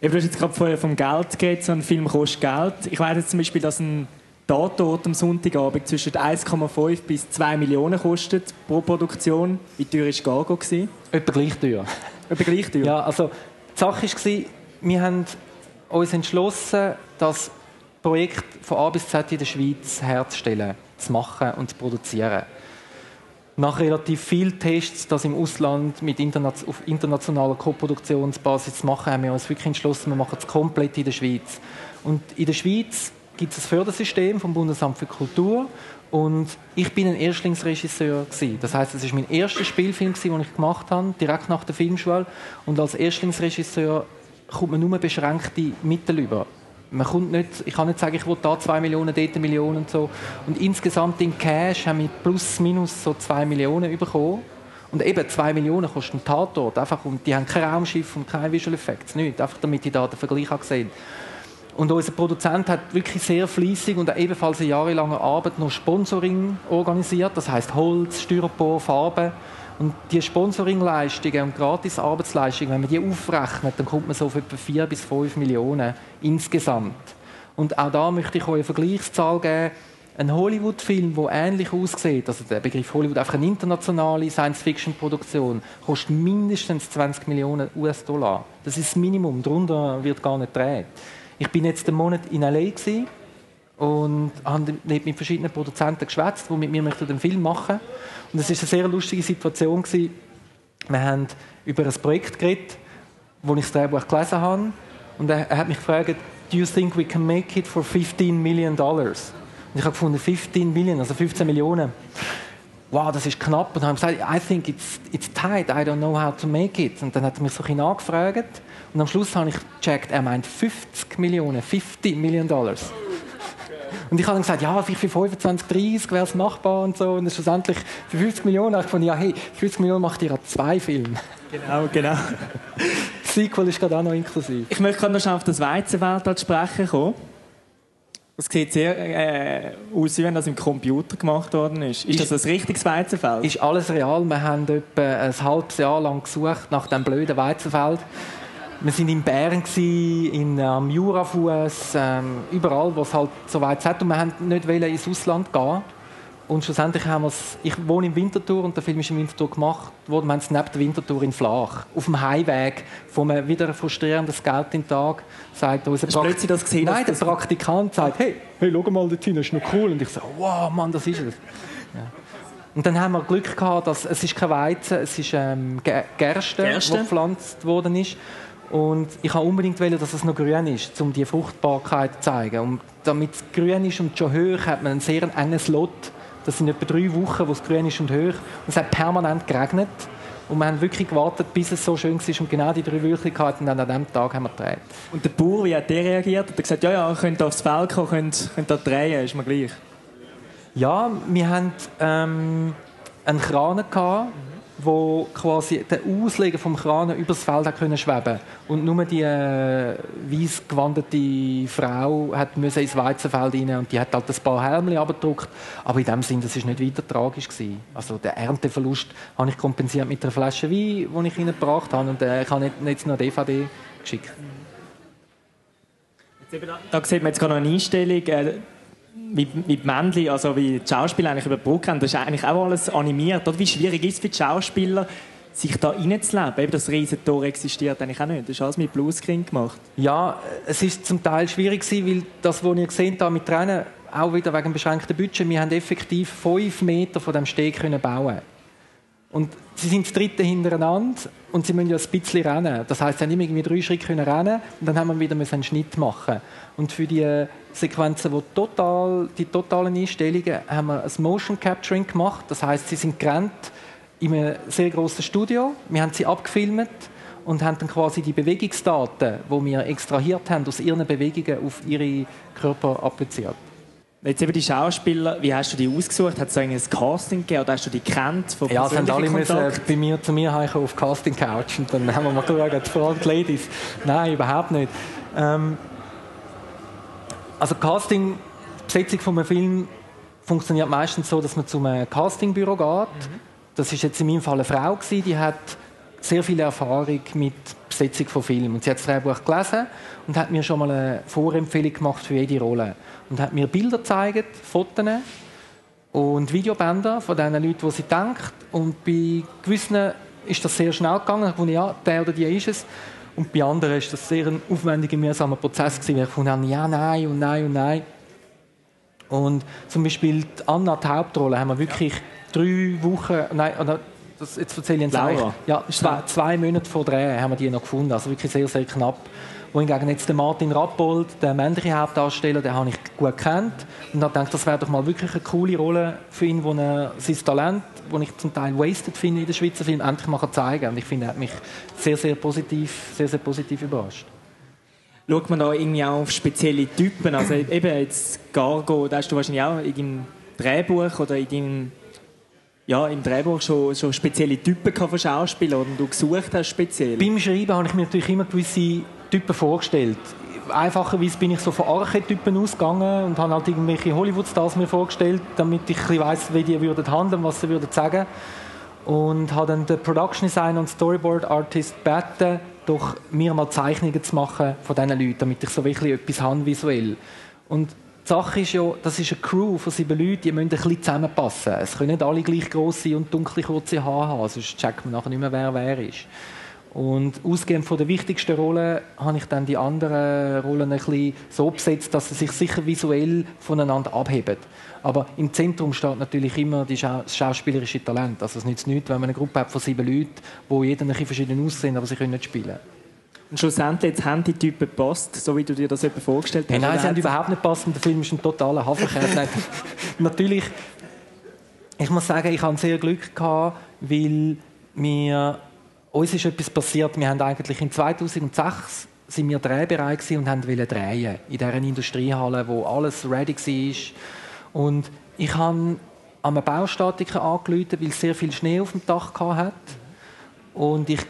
B: du hast jetzt gerade vorher vom Geld geredet, so ein Film kostet Geld. Ich weiß jetzt zum Beispiel, dass ein Tatort am Sonntagabend zwischen 1,5 bis 2 Millionen kostet pro Produktion. Wie teuer war Gargo?
C: Etwa gleich teuer. <laughs>
B: Etwa gleich teuer?
C: Ja, also die Sache war, wir haben uns entschlossen, das Projekt von A bis Z in der Schweiz herzustellen zu machen und zu produzieren. Nach relativ vielen Tests, das im Ausland mit interna auf internationaler Koproduktionsbasis zu machen, haben wir uns wirklich entschlossen, wir machen es komplett in der Schweiz. Und in der Schweiz gibt es ein Fördersystem vom Bundesamt für Kultur und ich bin ein Erstlingsregisseur gewesen. Das heißt, es ist mein erster Spielfilm, den ich gemacht habe, direkt nach der Filmschule. Und als Erstlingsregisseur kommt man nur beschränkte Mittel über man kommt nicht, ich kann nicht sagen, ich will da zwei Millionen, dort eine Million und so. Und insgesamt in Cash haben wir plus minus so zwei Millionen bekommen. Und eben zwei Millionen kostet ein Tatort. Einfach, und die haben kein Raumschiff und keine Visual Effects. Nicht. Einfach damit ich da den Vergleich habe gesehen und unser Produzent hat wirklich sehr fließig und ebenfalls eine jahrelange Arbeit noch Sponsoring organisiert. Das heißt Holz, Styropor, Farben. Und die Sponsoringleistungen und Gratis-Arbeitsleistungen, wenn man die aufrechnet, dann kommt man so auf etwa 4 bis 5 Millionen insgesamt. Und auch da möchte ich euch eine Vergleichszahl geben. Ein Hollywood-Film, der ähnlich aussieht, also der Begriff Hollywood, einfach eine internationale Science-Fiction-Produktion, kostet mindestens 20 Millionen US-Dollar. Das ist das Minimum, darunter wird gar nicht gedreht. Ich bin jetzt einen Monat in L.A. und habe mit verschiedenen Produzenten geschwätzt, die mit mir den Film machen möchten. Und es war eine sehr lustige Situation. Gewesen. Wir haben über ein Projekt geredet, wo ich das Drehbuch gelesen habe. Und er, er hat mich gefragt, do you think we can make it for 15 million dollars? Und ich habe gefunden, 15 Millionen, also 15 Millionen. Wow, das ist knapp. Und dann habe ich gesagt, I think it's, it's tight, I don't know how to make it. Und dann hat er mich so ein bisschen angefragt. Und am Schluss habe ich gecheckt, er meint 50 Millionen, 50 Millionen Dollars. Und ich habe dann gesagt, ja, vielleicht für 25, 30 wäre es machbar und so. Und schlussendlich für 50 Millionen habe ich gefunden, ja, hey, 50 Millionen macht ihr zwei Filme.
B: Genau, genau. <laughs>
C: Sequel ist gerade auch noch inklusiv.
B: Ich möchte gerade noch schnell auf das Weizenfeld sprechen kommen. Es sieht sehr äh, aus, wie wenn das im Computer gemacht worden ist. Ist, ist das ein richtiges Weizenfeld?
C: Ist alles real. Wir haben etwa ein halbes Jahr lang gesucht nach dem blöden Weizenfeld. Wir sind in Bern, in ähm, Jurafuß, ähm, überall, wo es halt so weit ist. Und wir wollten nicht ins Ausland gehen. Und schlussendlich haben wir es, ich wohne in Winterthur und der Film ist in Winterthur gemacht worden. Wir haben es neben der Winterthur in Flach, auf dem Heimweg, wo man wieder ein frustrierendes Geld den Tag sagt.
B: Unser Hast plötzlich das gesehen?
C: Nein, der Praktikant sagt, hey, hey, schau mal dort hin, das ist noch cool. Und ich so, wow, Mann, das ist es. Ja. Und dann haben wir Glück gehabt, dass es ist kein Weizen, es ist ähm, Gerste, Gerste, die gepflanzt worden ist. Und ich wollte unbedingt, wollen, dass es noch grün ist, um die Fruchtbarkeit zu zeigen. Und damit es grün ist und schon hoch, hat man einen sehr engen Slot. Das sind etwa drei Wochen, wo es grün ist und hoch. Und es hat permanent geregnet. Und wir haben wirklich gewartet, bis es so schön war. Und genau die drei und dann an diesem Tag haben wir gedreht.
B: Und der Bauer, wie hat der reagiert? Hat er gesagt, ja, ja, ihr könnt aufs Feld kommen, könnt, könnt da drehen, ist mir gleich?
C: Ja, wir haben ähm, einen Kran gehabt, wo quasi der Auslegen vom Kran übers Feld können schweben. Und nur die äh, weiß gewandete Frau hat müssen ins Weizenfeld rein und die hat halt ein paar Helmchen abgedruckt. Aber in dem Sinn das ist nicht weiter tragisch gewesen. also der Ernteverlust habe ich kompensiert mit einer Flasche Wein die ich ihnen gebracht habe und äh, ich habe nicht noch DVD geschickt.
B: Da sieht man jetzt gerade noch eine Einstellung wie die Männchen, also wie die Schauspieler eigentlich über die Brücke haben, das ist eigentlich auch alles animiert. Oder wie schwierig ist es für die Schauspieler, sich da reinzuleben? Eben das Riesentor existiert eigentlich auch nicht. Das ist alles mit Bluescreen gemacht.
C: Ja, es ist zum Teil schwierig gewesen, weil das, was ihr gesehen habt mit Tränen, auch wieder wegen beschränkten Budget, wir haben effektiv fünf Meter von dem Steg können bauen Und sie sind das dritte hintereinander und sie müssen ja ein bisschen rennen. Das heißt, sie haben immer irgendwie drei Schritte können rennen und dann haben wir wieder einen Schnitt machen. Und für die Sequenzen, wo total, die totalen Einstellungen, haben wir ein Motion Capturing gemacht. Das heißt, sie sind gerannt in einem sehr großen Studio. Wir haben sie abgefilmt und haben dann quasi die Bewegungsdaten, die wir extrahiert haben, aus ihren Bewegungen auf ihre Körper appliziert.
B: Jetzt eben die Schauspieler, wie hast du die ausgesucht? Hat es ein Casting gegeben oder hast du die kennt? Von
C: ja, sie haben alle müssen bei mir, zu mir heimkommen auf Casting Couch und dann haben wir mal geschaut, vor allem die Ladies. Nein, überhaupt nicht. Ähm, also Casting, die Besetzung von einem Film funktioniert meistens so, dass man zu einem Castingbüro geht. Das ist jetzt in meinem Fall eine Frau gewesen, die hat sehr viel Erfahrung mit Besetzung von Filmen. Und sie hat das Drehbuch gelesen und hat mir schon mal eine Vorempfehlung gemacht für jede Rolle. Und hat mir Bilder gezeigt, Fotos und Videobänder von den Leuten, die sie denkt. Und bei gewissen ist das sehr schnell gegangen. Ich ja, der oder die ist es. Und bei anderen ist das sehr ein aufwendiger, mühsamer Prozess gewesen, weil ich fand, ja, nein und nein und nein. Und zum Beispiel die Anna, die Hauptrolle, haben wir wirklich drei Wochen, nein, oder das, jetzt erzähle ich
B: Laura.
C: Ja, zwei, zwei Monate vor Dreh haben wir die noch gefunden, also wirklich sehr, sehr knapp. Wohingegen jetzt der Martin Rappold, der männliche Hauptdarsteller, den habe ich gut kennt und habe gedacht, das wäre doch mal wirklich eine coole Rolle für ihn, wo er sein Talent, das ich zum Teil wasted finde in den Schweizer Film, endlich mal zeigen kann. Und ich finde, er hat mich sehr, sehr positiv, sehr, sehr positiv überrascht.
B: Schaut man da irgendwie auch auf spezielle Typen? Also eben jetzt Gargo, da hast du wahrscheinlich auch in deinem Drehbuch oder in deinem ja, im Drehbuch schon, schon spezielle Typen von Schauspielern oder du gesucht hast speziell?
C: Beim Schreiben habe ich mir natürlich immer gewisse Typen vorgestellt. Einfacherweise bin ich so von Archetypen ausgegangen und habe halt irgendwelche Hollywood-Stars mir vorgestellt, damit ich weiss, wie die würden handeln, was sie würden sagen. Und habe dann den Production Designer und Storyboard Artist gebeten, doch mir mal Zeichnungen zu machen von diesen Leuten, damit ich so wirklich etwas habe visuell. Und die Sache ist ja, das ist eine Crew von sieben Leuten, die müssen ein bisschen zusammenpassen. Es können nicht alle gleich gross sein und dunkle, kurze Haare haben, sonst checkt man nachher nicht mehr, wer wer ist. Und ausgehend von der wichtigsten Rolle habe ich dann die anderen Rollen ein bisschen so besetzt, dass sie sich sicher visuell voneinander abheben. Aber im Zentrum steht natürlich immer das schauspielerische Talent. Also es nützt nichts, wenn man eine Gruppe hat von sieben Leuten, die jeder ein bisschen verschieden aussehen, aber sie können nicht spielen.
B: Und schlussendlich jetzt haben die Typen gepasst, so wie du dir das etwa vorgestellt hast?
C: Hey, nein, sie haben überhaupt nicht gepasst und der Film ist ein totaler Haferkäse. Nein, <laughs> Natürlich, ich muss sagen, ich hatte sehr Glück, gehabt, weil mir, uns ist etwas passiert. Wir haben eigentlich in 2006 sind wir drehbereit und haben drehen in dieser Industriehalle, wo alles ready war. Und ich habe an einen Baustatiker angerufen, weil es sehr viel Schnee auf dem Dach hatte. Und ich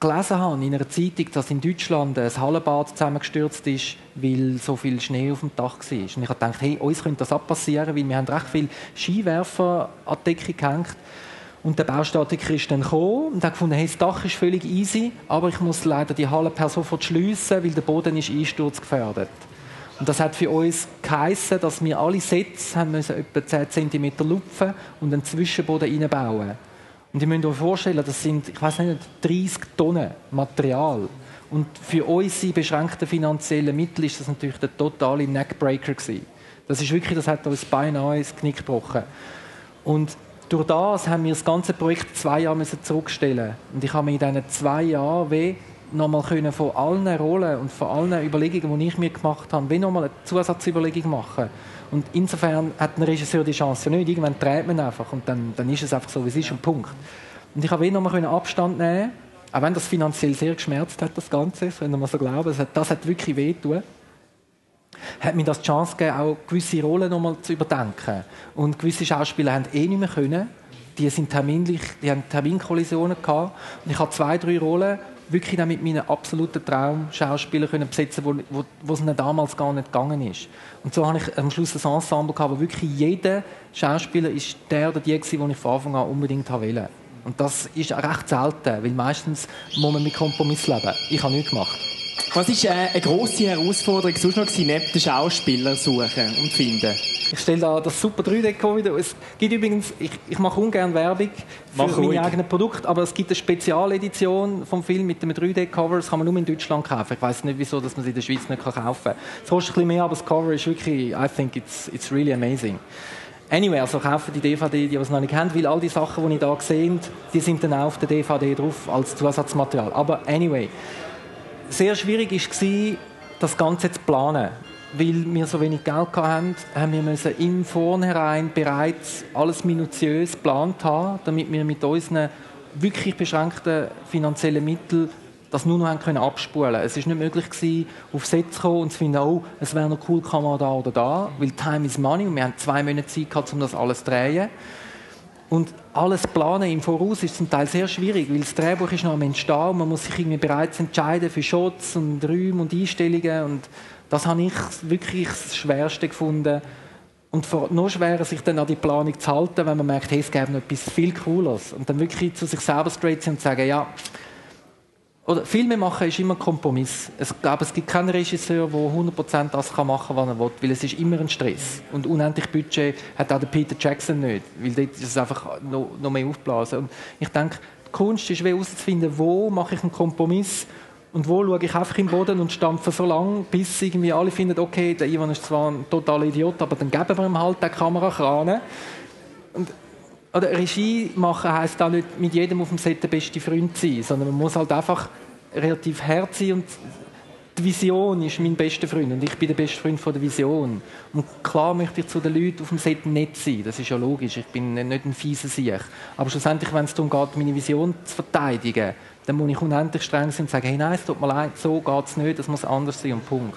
C: gelesen habe in einer Zeitung, dass in Deutschland ein Hallenbad zusammengestürzt ist, weil so viel Schnee auf dem Dach war. Und ich gedacht, hey, uns könnte das auch passieren, weil wir haben recht viele Skiwerfer an die Decke gehängt. Und der Baustatiker ist dann gekommen und hat gefunden, hey, das Dach ist völlig easy, aber ich muss leider die Halle per sofort schliessen, weil der Boden ist einsturzgefährdet. Und das hat für uns geheissen, dass wir alle Sets haben müssen etwa 10 cm lupfen und einen Zwischenboden reinbauen. Und ihr müsst euch vorstellen, das sind, ich weiß nicht, 30 Tonnen Material. Und für unsere beschränkten finanziellen Mittel ist das natürlich der totale Neckbreaker gewesen. Das ist wirklich, das hat uns beinahe ins Knick gebrochen. Und durch das haben wir das ganze Projekt zwei Jahre zurückstellen. Und ich habe mir in diesen zwei Jahren wie nochmal können von allen Rollen und von allen Überlegungen, die ich mir gemacht habe, wie nochmal eine Zusatzüberlegung machen. Und insofern hat ein Regisseur die Chance nicht. Irgendwann dreht man einfach und dann, dann ist es einfach so, wie es ist, und Punkt. Und ich habe nochmal können Abstand nehmen auch wenn das finanziell sehr geschmerzt hat, das Ganze, das können wir so glauben, das hat, das hat wirklich wehgetan hat mir das die Chance gegeben, auch gewisse Rollen nochmal zu überdenken. Und gewisse Schauspieler haben eh nicht mehr können. Die sind terminlich, die haben Terminkollisionen gehabt. Und ich habe zwei, drei Rollen wirklich mit meinen absoluten Traumschauspielern können besetzen, wo, wo, wo es ihnen damals gar nicht gegangen ist. Und so habe ich am Schluss ein Ensemble gehabt, wo wirklich jeder Schauspieler ist der oder die gewesen, den ich von Anfang an unbedingt wollte. Und das ist recht selten, weil meistens muss man mit Kompromiss leben. Ich habe nichts gemacht.
B: Was war äh, eine grosse Herausforderung sonst noch gewesen, neben den Schauspielern suchen und finden?
C: Ich stelle da das super 3D-Cover wieder. Es gibt übrigens, ich, ich mache ungern Werbung für
B: Mach ruhig.
C: meine eigenen Produkte, aber es gibt eine Spezialedition vom Film mit einem 3D-Cover. Das kann man nur in Deutschland kaufen. Ich weiß nicht, wieso, dass man es in der Schweiz nicht kaufen kann. Es kostet ein bisschen mehr, aber das Cover ist wirklich, I think it's, it's really amazing. Anyway, also kaufen die DVD, die es noch nicht kennen, weil all die Sachen, die ich da sehe, die sind dann auch auf der DVD drauf als Zusatzmaterial. Aber anyway, sehr schwierig war, das Ganze zu planen. Weil wir so wenig Geld hatten, haben wir müssen im Vornherein bereits alles minutiös geplant haben, damit wir mit unseren wirklich beschränkten finanziellen Mitteln das nur noch haben können abspulen. Es ist nicht möglich gewesen, auf Set zu kommen und zu finden, oh, es wäre noch cool, kann man da oder da, weil Time is Money und wir haben zwei Monate Zeit gehabt, um das alles zu drehen. Und alles planen im Voraus ist zum Teil sehr schwierig, weil das Drehbuch ist noch am Entstehen und man muss sich irgendwie bereits entscheiden für Shots und Räume und Einstellungen und das habe ich wirklich das Schwerste gefunden. Und noch schwerer, sich dann an die Planung zu halten, wenn man merkt, hey, es gäbe noch etwas viel Cooles. Und dann wirklich zu sich selber straight sind und sagen, ja, oder Filme machen ist immer ein Kompromiss. Es, glaube, es gibt keinen Regisseur, der 100% das machen kann, was er will, weil es ist immer ein Stress. Und unendlich Budget hat auch der Peter Jackson nicht, weil dort ist es einfach noch, noch mehr aufblasen. Und ich denke, die Kunst ist herauszufinden, wo mache ich einen Kompromiss und wo schaue ich einfach im Boden und stampfe so lange, bis irgendwie alle finden, okay, der Ivan ist zwar ein totaler Idiot, aber dann geben wir ihm halt den Kamerakran. Und oder Regie machen heisst auch nicht mit jedem auf dem Set der beste Freund sein, sondern man muss halt einfach relativ hart sein und die Vision ist mein bester Freund und ich bin der beste Freund von der Vision. Und klar möchte ich zu den Leuten auf dem Set nett sein, das ist ja logisch, ich bin nicht ein fieser Sieg. Aber schlussendlich, wenn es darum geht, meine Vision zu verteidigen, dann muss ich unendlich streng sein und sagen, hey nein, es tut mir leid, so geht es nicht, das muss anders sein und Punkt.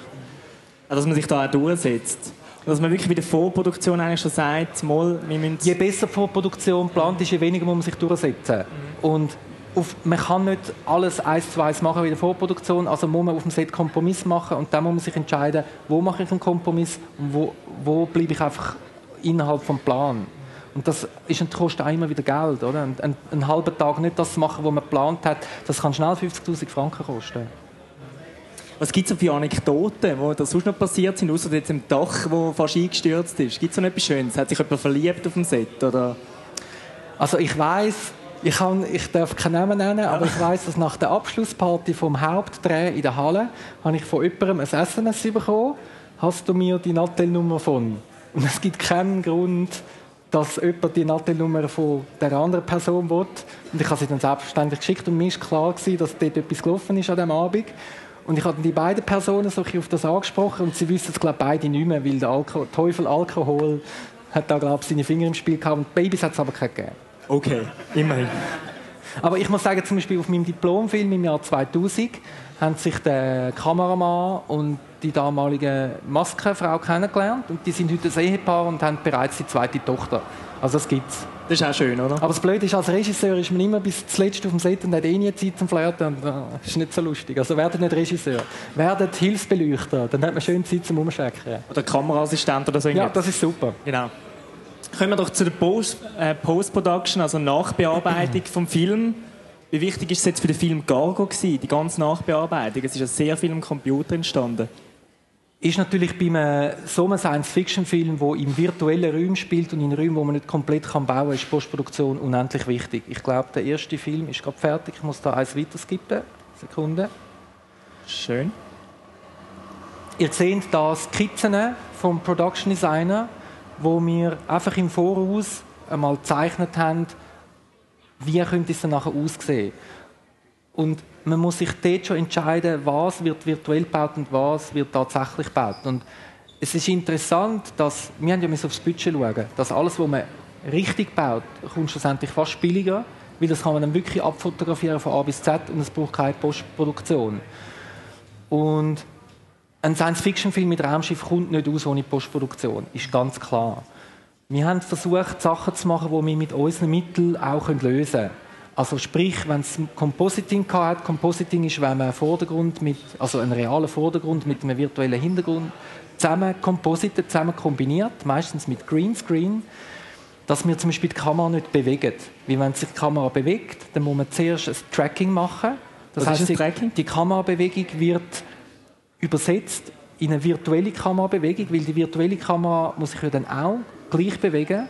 B: Dass man sich da auch durchsetzt. Dass man wirklich bei der Vorproduktion eigentlich schon sagt, mal, wir müssen...
C: Je besser die Vorproduktion plant ist, je weniger muss man sich durchsetzen. Mhm. Und auf, man kann nicht alles eins zu eins machen wie in der Vorproduktion, also muss man auf dem Set Kompromiss machen und dann muss man sich entscheiden, wo mache ich einen Kompromiss und wo, wo bleibe ich einfach innerhalb vom Plan. Und das ist, kostet auch immer wieder Geld. Oder? Ein, ein, einen halben Tag nicht das machen, was man geplant hat, das kann schnell 50'000 Franken kosten.
B: Was gibt es für Anekdoten, die da sonst noch passiert sind, außer jetzt im Dach, wo fast eingestürzt ist? Gibt es noch etwas Schönes? Hat sich jemand verliebt auf dem Set? Oder?
C: Also ich weiß, ich, ich darf keinen Namen nennen, aber ich weiß, dass nach der Abschlussparty vom Hauptdreh in der Halle habe ich von jemandem ein SMS bekommen. Hast du mir die Nattelnummer von? Und es gibt keinen Grund, dass jemand die Nattelnummer von der anderen Person will. Und ich habe sie dann selbstverständlich geschickt und mir war klar, dass dort etwas gelaufen ist an diesem Abend. Und ich habe die beiden Personen so auf das angesprochen und sie wissen es glaube beide nicht mehr, weil der Alko Teufel Alkohol hat da glaube seine Finger im Spiel gehabt und Babys hat es aber keine gegeben.
B: Okay, immerhin.
C: Aber ich muss sagen, zum Beispiel auf meinem Diplomfilm im Jahr 2000 haben sich der Kameramann und die damalige Maskenfrau kennengelernt und die sind heute ein Ehepaar und haben bereits die zweite Tochter. Also das gibt's.
B: Das ist auch schön, oder?
C: Aber das Blöde ist, als Regisseur ist man immer bis zuletzt auf dem Set und hat eh nie Zeit zum Flirten. Und, äh, das ist nicht so lustig. Also werdet nicht Regisseur. Werdet Hilfsbeleuchter. Dann hat man schön Zeit zum Umstecken.
B: Oder Kameraassistent oder so.
C: Ja, das ist super.
B: Genau. Kommen wir doch zu der Post, äh, Post-Production, also Nachbearbeitung <clears throat> vom Film. Wie wichtig ist es jetzt für den Film Gargo gewesen, die ganze Nachbearbeitung? Es ist ja sehr viel am Computer entstanden
C: ist natürlich bei einem, so einem Science-Fiction-Film, der im virtuellen Raum spielt und in Räumen, wo man nicht komplett bauen kann, ist Postproduktion unendlich wichtig. Ich glaube, der erste Film ist gerade fertig. Ich muss da eins weiterskippen. Sekunde.
B: Schön.
C: Ihr seht da Skizzen vom Production Designer, wo wir einfach im Voraus einmal gezeichnet haben, wie könnte es dann nachher aussehen. Und man muss sich dort schon entscheiden, was wird virtuell gebaut und was wird tatsächlich gebaut. Und es ist interessant, dass wir haben ja aufs Budget schauen, dass alles, was man richtig baut, kommt schlussendlich fast billiger, weil das kann man dann wirklich abfotografieren von A bis Z und es braucht keine Postproduktion. Und ein Science-Fiction-Film mit Raumschiff kommt nicht aus ohne Postproduktion, ist ganz klar. Wir haben versucht, Sachen zu machen, die wir mit unseren Mitteln auch lösen können. Also sprich, wenn es Compositing hat, Compositing ist, wenn man einen Vordergrund mit, also einen realen Vordergrund mit einem virtuellen Hintergrund zusammen composite, zusammen kombiniert, meistens mit Greenscreen, dass wir zum Beispiel die Kamera nicht bewegen. Weil wenn sich die Kamera bewegt, dann muss man zuerst ein Tracking machen. Das
B: Was heißt, die,
C: die Kamerabewegung wird übersetzt in eine virtuelle Kamerabewegung, weil die virtuelle Kamera muss sich ja dann auch gleich bewegen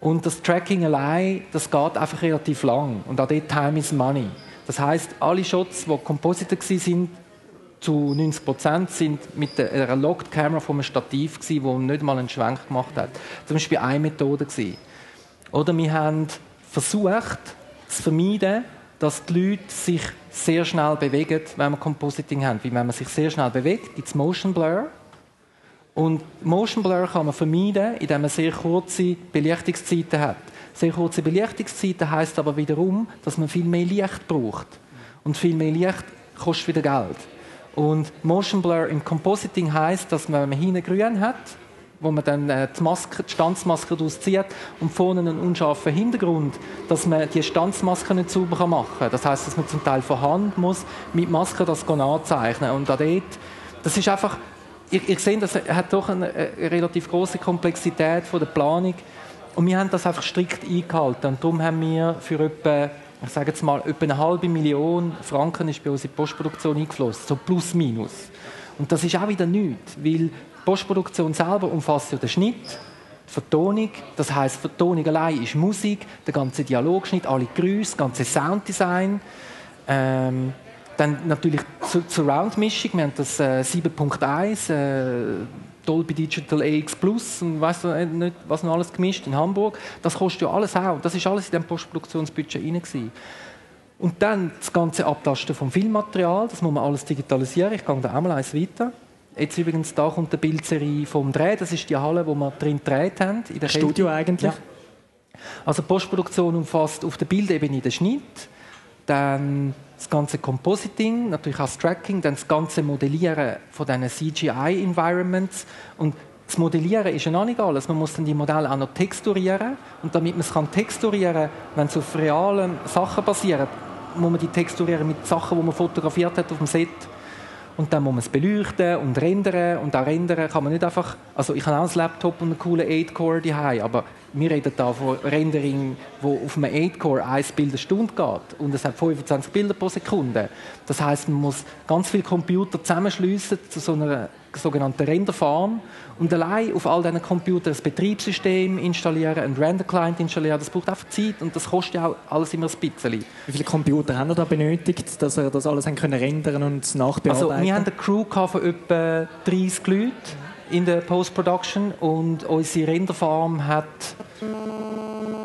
C: und das Tracking allein, das geht einfach relativ lang. Und auch dort Time is Money. Das heißt, alle Shots, die Compositor sind, zu 90 Prozent sind mit einer Locked Camera vom Stativ gsi, wo nicht mal einen Schwenk gemacht hat. Zum Beispiel eine Methode gsi. Oder wir haben versucht zu vermeiden, dass die Leute sich sehr schnell bewegen, wenn wir Compositing haben. Wie wenn man sich sehr schnell bewegt, gibt es Motion Blur. Und Motion Blur kann man vermeiden, indem man sehr kurze Belichtungszeiten hat. Sehr kurze Belichtungszeiten heißt aber wiederum, dass man viel mehr Licht braucht. Und viel mehr Licht kostet wieder Geld. Und Motion Blur im Compositing heißt, dass man, wenn man hinten grün hat, wo man dann äh, die, Maske, die Stanzmaske auszieht und vorne einen unscharfen Hintergrund, dass man die Stanzmaske nicht sauber machen kann. Das heißt, dass man zum Teil von Hand muss mit Maske das anzeichnen und dort, das ist einfach, ich, ich sehe, das hat doch eine, eine relativ große Komplexität von der Planung und wir haben das einfach strikt eingehalten und darum haben wir für etwa ich sage jetzt mal, etwa eine halbe Million Franken ist bei uns in die Postproduktion eingeflossen, so plus minus. Und das ist auch wieder nichts, weil Postproduktion selber umfasst ja den Schnitt, die Vertonung, das heißt Vertonung allein ist Musik, der ganze Dialogschnitt, alle Grüße, das ganze Sounddesign. Ähm, dann natürlich zur Surround-Mischung, wir haben das äh, 7.1, äh, Dolby Digital AX Plus und weißt du nicht, was noch alles gemischt in Hamburg. Das kostet ja alles auch. Das ist alles in dem Postproduktionsbudget rein. Und dann das ganze Abtasten vom Filmmaterial, das muss man alles digitalisieren. Ich gehe da einmal eins weiter. Jetzt übrigens, da kommt eine Bildserie vom Dreh. Das ist die Halle, wo wir drin gedreht haben.
B: In der Studio Kälte. eigentlich? Ja.
C: Also Postproduktion umfasst auf der Bildebene den Schnitt, dann das ganze Compositing, natürlich auch das Tracking, dann das ganze Modellieren von diesen CGI-Environments und das Modellieren ist ja noch nicht alles. Man muss dann die Modelle auch noch texturieren. Und damit man es kann texturieren wenn es auf realen Sachen basiert, muss man die texturieren mit Sachen, die man fotografiert hat auf dem Set und dann muss man es beleuchten und rendern und auch rendern kann man nicht einfach, also ich habe auch ein Laptop und einen coolen 8-Core daheim, aber wir reden da von Rendering, wo auf einem 8-Core ein Bild eine Stunde geht und es hat 25 Bilder pro Sekunde. Das heißt, man muss ganz viele Computer zusammenschliessen zu so einer sogenannten Renderfarm und allein auf all diesen Computern ein Betriebssystem installieren, einen Render-Client installieren, das braucht einfach Zeit und das kostet auch alles immer ein bisschen.
B: Wie viele Computer haben wir da benötigt, dass wir das alles können rendern und nachbearbeiten?
C: Also wir haben eine Crew von etwa 30 Leuten in der Post-Production und unsere Renderfarm hat,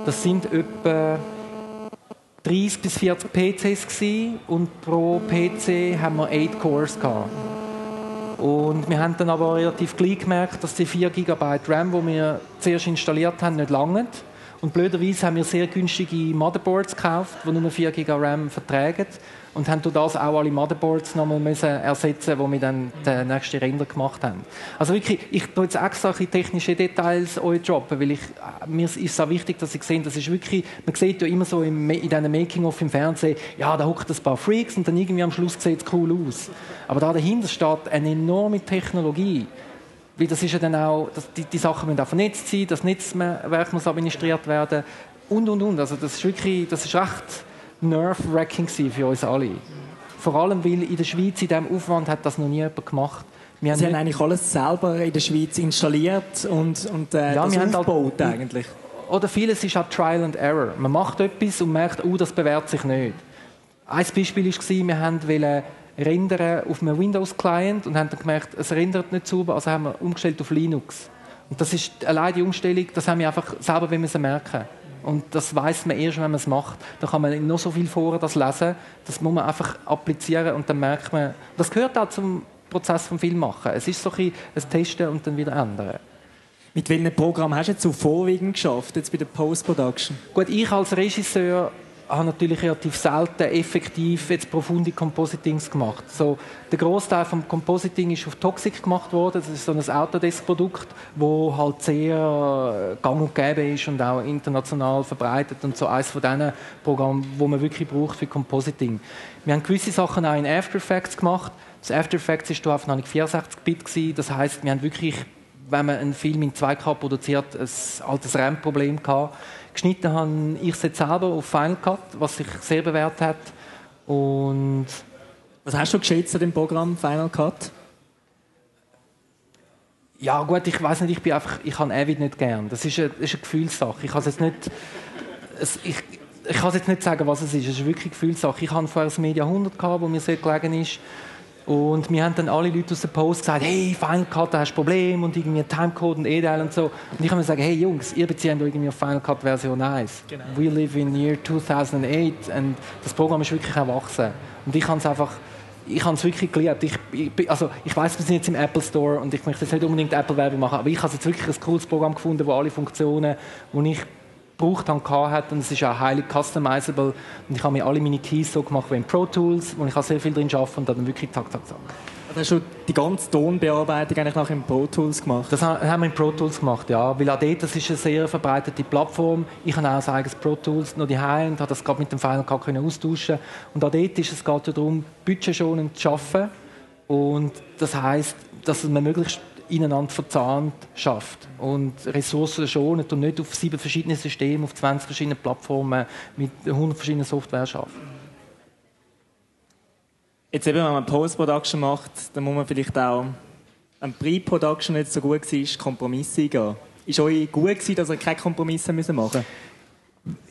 C: das sind etwa 30 bis 40 PCs gewesen, und pro PC haben wir 8 Cores gehabt. Und wir haben dann aber relativ gleich gemerkt, dass die 4 GB RAM, die wir zuerst installiert haben, nicht langen. Und blöderweise haben wir sehr günstige Motherboards gekauft, die nur 4 GB RAM vertragen und haben durch das auch alle Motherboards nochmal müssen ersetzen, wo wir dann den nächsten Render gemacht haben. Also wirklich, ich tue jetzt extra ein technische Details euch droppen, weil ich, mir ist es auch wichtig, dass ich sehe, das ist wirklich, man sieht ja immer so im, in diesen Making-of im Fernsehen, ja, da hockt ein paar Freaks und dann irgendwie am Schluss sieht es cool aus. Aber da dahinter steht eine enorme Technologie. Weil das ist ja dann auch, die, die Sachen müssen auch vernetzt sein, das Netzwerk muss administriert werden und, und, und. Also das ist wirklich, das ist recht nerve-wracking für uns alle. Vor allem, weil in der Schweiz in diesem Aufwand hat das noch nie jemand gemacht.
B: Wir Sie haben, haben eigentlich alles selber in der Schweiz installiert und, und äh, ja, das wir aufgebaut haben eigentlich.
C: Oder vieles ist auch Trial and Error. Man macht etwas und merkt, oh, das bewährt sich nicht. Ein Beispiel war, wir wollten rendern auf einem Windows-Client und haben dann gemerkt, es rendert nicht sauber, also haben wir umgestellt auf Linux. Und das ist allein die Umstellung, das haben wir einfach selber merken und das weiß man erst, wenn man es macht. Da kann man noch so viel vorher das lesen. Das muss man einfach applizieren und dann merkt man. Das gehört auch zum Prozess vom Filmmachen. Es ist so ein, ein Testen und dann wieder ändern.
B: Mit welchem Programm hast du jetzt so vorwiegend geschafft, jetzt bei der Post-Production?
C: Gut, ich als Regisseur habe natürlich relativ selten effektiv jetzt profunde Compositings gemacht. So, der Großteil vom Compositing ist auf Toxic gemacht worden. Das ist so ein Autodesk-Produkt, wo halt sehr gang und gäbe ist und auch international verbreitet und so eines von diesen Programmen, wo man wirklich braucht für Compositing. Wir haben gewisse Sachen auch in After Effects gemacht. Das After Effects ist auf 64-Bit Das heißt, wir haben wirklich, wenn man einen Film in 2K produziert, ein altes RAM-Problem gehabt Geschnitten habe ich es jetzt selber auf Final Cut, was sich sehr bewährt hat. Und
B: was hast du geschätzt an dem Programm Final Cut?
C: Ja gut, ich weiß nicht, ich bin einfach, ich habe Avid nicht gern. Das ist eine, das ist eine Gefühlssache. Ich kann jetzt nicht, es, ich, ich kann jetzt nicht sagen, was es ist. Es ist wirklich eine Gefühlssache. Ich hatte vorher das Media 100 gehabt, wo mir sehr gelegen ist. Und wir haben dann alle Leute aus der Post gesagt, hey, Final Cut, da hast du ein Problem und irgendwie Timecode und EDL und so. Und ich kann mir sagen, hey Jungs, ihr bezieht euch irgendwie auf Final Cut Version 1.
B: Genau.
C: We live in year 2008 und das Programm ist wirklich erwachsen. Und ich habe es einfach, ich habe es wirklich geliebt. Ich, ich, also, ich weiß, wir sind jetzt im Apple Store und ich möchte jetzt nicht unbedingt Apple-Werbung machen, aber ich habe jetzt wirklich ein cooles Programm gefunden, wo alle Funktionen, die ich gebraucht habe, gehabt hat und es ist auch highly customizable und ich habe mir alle meine Keys so gemacht wie in Pro Tools, wo ich auch sehr viel drin arbeite und dann wirklich zack, zack, zack.
B: Du hast schon die ganze Tonbearbeitung eigentlich nachher in Pro Tools gemacht.
C: Das ha- haben wir in Pro Tools gemacht, ja. Weil auch dort, das ist eine sehr verbreitete Plattform. Ich habe auch ein eigenes Pro Tools noch daheim und habe das gerade mit dem Final Cut können austauschen. Und auch dort ist es ja darum, budgetschonend zu arbeiten. Und das heisst, dass man möglichst ineinander verzahnt schafft und Ressourcen schonend und nicht auf sieben verschiedene Systeme, auf 20 verschiedene Plattformen mit 100 verschiedenen Software schafft.
B: Jetzt eben, wenn man Post-Production macht, dann muss man vielleicht auch, wenn Pre-Production nicht so gut war, Kompromisse eingehen. Ist euch gut gewesen, dass ihr keine Kompromisse müssen machen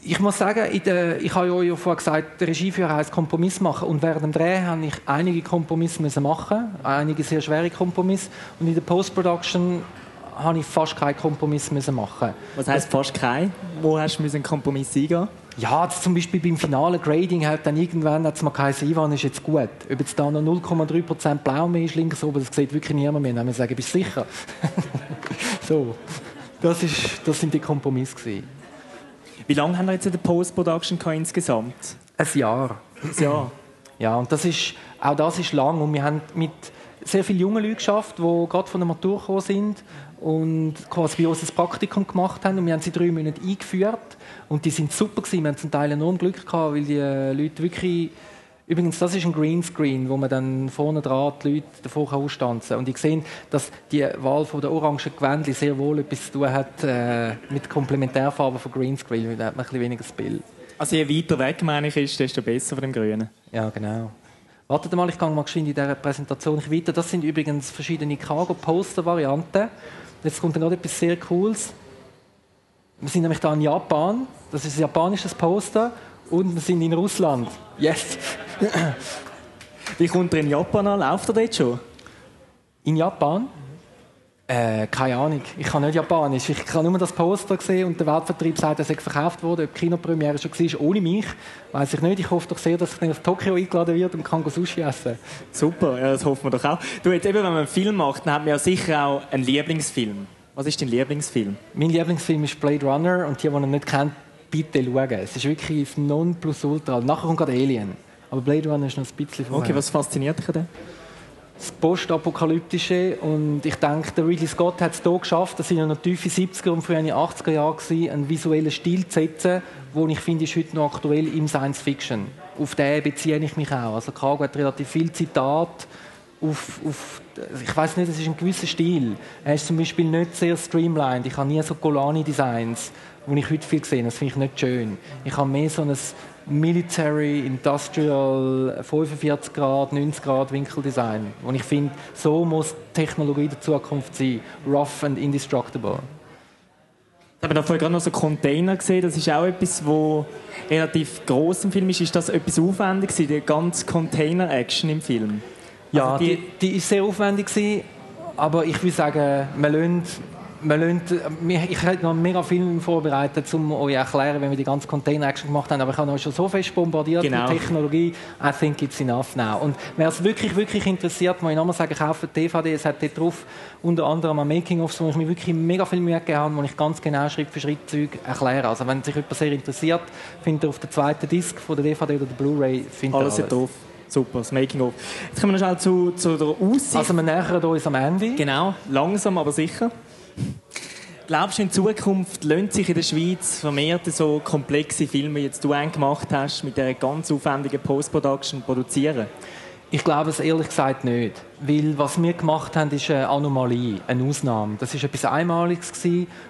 C: Ich muss sagen, der, ich habe euch ja vorher gesagt, der Regieführer heisst Kompromiss machen. Und während dem Dreh habe ich einige Kompromisse müssen machen, einige sehr schwere Kompromisse. Und in der Post-Production habe ich fast keinen Kompromiss müssen machen.
B: Was heisst fast kein? Wo hast du einen Kompromiss eingehen?
C: Ja, zum Beispiel beim finalen Grading hat dann irgendwann hat's mal geheißen, Ivan ist jetzt gut. Ob jetzt da noch 0,3% blau mehr ist links oben, das sieht wirklich niemand mehr. Dann haben wir sagen, bist du sicher? <laughs> so, das, ist, das sind die Kompromisse gewesen.
B: Wie lange haben wir jetzt in der Post-Production insgesamt?
C: Ein Jahr.
B: Ein Jahr.
C: Ja, und das ist, auch das ist lang. Und wir haben mit sehr vielen jungen Leuten geschafft, die gerade von der Matur gekommen sind und quasi bei uns ein Praktikum gemacht haben. Und wir haben sie drei Monate eingeführt. Und die sind super gewesen. Wir haben zum Teil enorm Glück gehabt, weil die äh, Leute wirklich... Übrigens, das ist ein Greenscreen, wo man dann vorne dran die Leute davor ausstanzen kann. Und ich sehe, dass die Wahl von der orangen Gewändli sehr wohl etwas zu tun hat äh, mit Komplementärfarben von Greenscreen, weil da hat man ein bisschen weniger Bild.
B: Also je weiter weg, meine ich, ist, desto besser von dem Grünen.
C: Ja, genau. Wartet mal, ich gehe mal in dieser Präsentation weiter. Das sind übrigens verschiedene Cargo-Poster-Varianten. Jetzt kommt dann noch etwas sehr Cooles. Wir sind nämlich da in Japan. Das ist ein japanisches Poster. Und wir sind in Russland. Yes!
B: Wie kommt ihr in Japan an? Läuft ihr dort schon?
C: In Japan? Äh, keine Ahnung. Ich kann nicht Japanisch. Ich kann nur das Poster sehen und der Weltvertrieb sagt, er sei verkauft worden. Ob die Kinopremiere schon war, ohne mich, weiß ich nicht. Ich hoffe doch sehr, dass ich dann auf Tokio eingeladen wird und kann Sushi essen.
B: Super, ja, das hoffen wir doch auch. Du, jetzt eben, wenn man einen Film macht, dann hat man ja sicher auch einen Lieblingsfilm. Was ist dein Lieblingsfilm?
C: Mein Lieblingsfilm ist Blade Runner und die, die ihn nicht kennen, bitte schauen. Es ist wirklich das Nonplusultra. Nachher kommt gerade Alien. Aber Blade Runner ist noch ein bisschen vorher.
B: Okay, was fasziniert dich denn?
C: Das Postapokalyptische und ich denke, der Ridley Scott hat es hier geschafft, das sind ja noch tiefe 70er und frühe 80er Jahre einen visuellen Stil zu setzen, den ich finde, ist heute noch aktuell im Science Fiction. Auf den beziehe ich mich auch. Also Cargo hat relativ viel Zitat auf, auf ich weiß nicht, es ist ein gewisser Stil. Er ist zum Beispiel nicht sehr streamlined. Ich habe nie so Golani-Designs, die ich heute viel sehe. Das finde ich nicht schön. Ich habe mehr so ein Military, Industrial, 45 Grad, 90 Grad Winkeldesign. Und ich finde, so muss Technologie der Zukunft sein. Rough and indestructible.
B: Ich habe da vorhin gerade noch so Container gesehen. Das ist auch etwas, wo relativ groß im Film ist. Ist das etwas aufwendig die ganze Container-Action im Film?
C: Ja,
B: Also
C: die, die ist sehr aufwendig gewesen, aber ich würde sagen, man lernt, ich hätte noch mega Film vorbereitet, um euch zu erklären, wenn wir die ganze Container-Action gemacht haben, aber ich habe euch schon so fest bombardiert
B: Genau.
C: mit Technologie, I think it's enough now. Und wer es wirklich, wirklich interessiert, muss ich nochmal sagen, kauft die DVD, es hat dort drauf unter anderem ein Making-of, wo ich mir wirklich mega viel Mühe gegeben habe, wo ich ganz genau Schritt für Schritt Zeug erkläre. Also wenn sich jemand sehr interessiert, findet ihr auf der zweiten Disc von der DVD oder der Blu-ray,
B: Alles ist drauf. Super, das Making-of. Jetzt kommen wir noch schnell zu, zu der Aussicht.
C: Also wir nähern uns am Ende.
B: Genau, langsam, aber sicher. Glaubst du, in Zukunft lohnt sich in der Schweiz vermehrt so komplexe Filme, wie jetzt du einen gemacht hast, mit dieser ganz aufwendigen Post-Production produzieren?
C: Ich glaube es ehrlich gesagt nicht. Weil was wir gemacht haben, ist eine Anomalie, eine Ausnahme. Das ist etwas Einmaliges.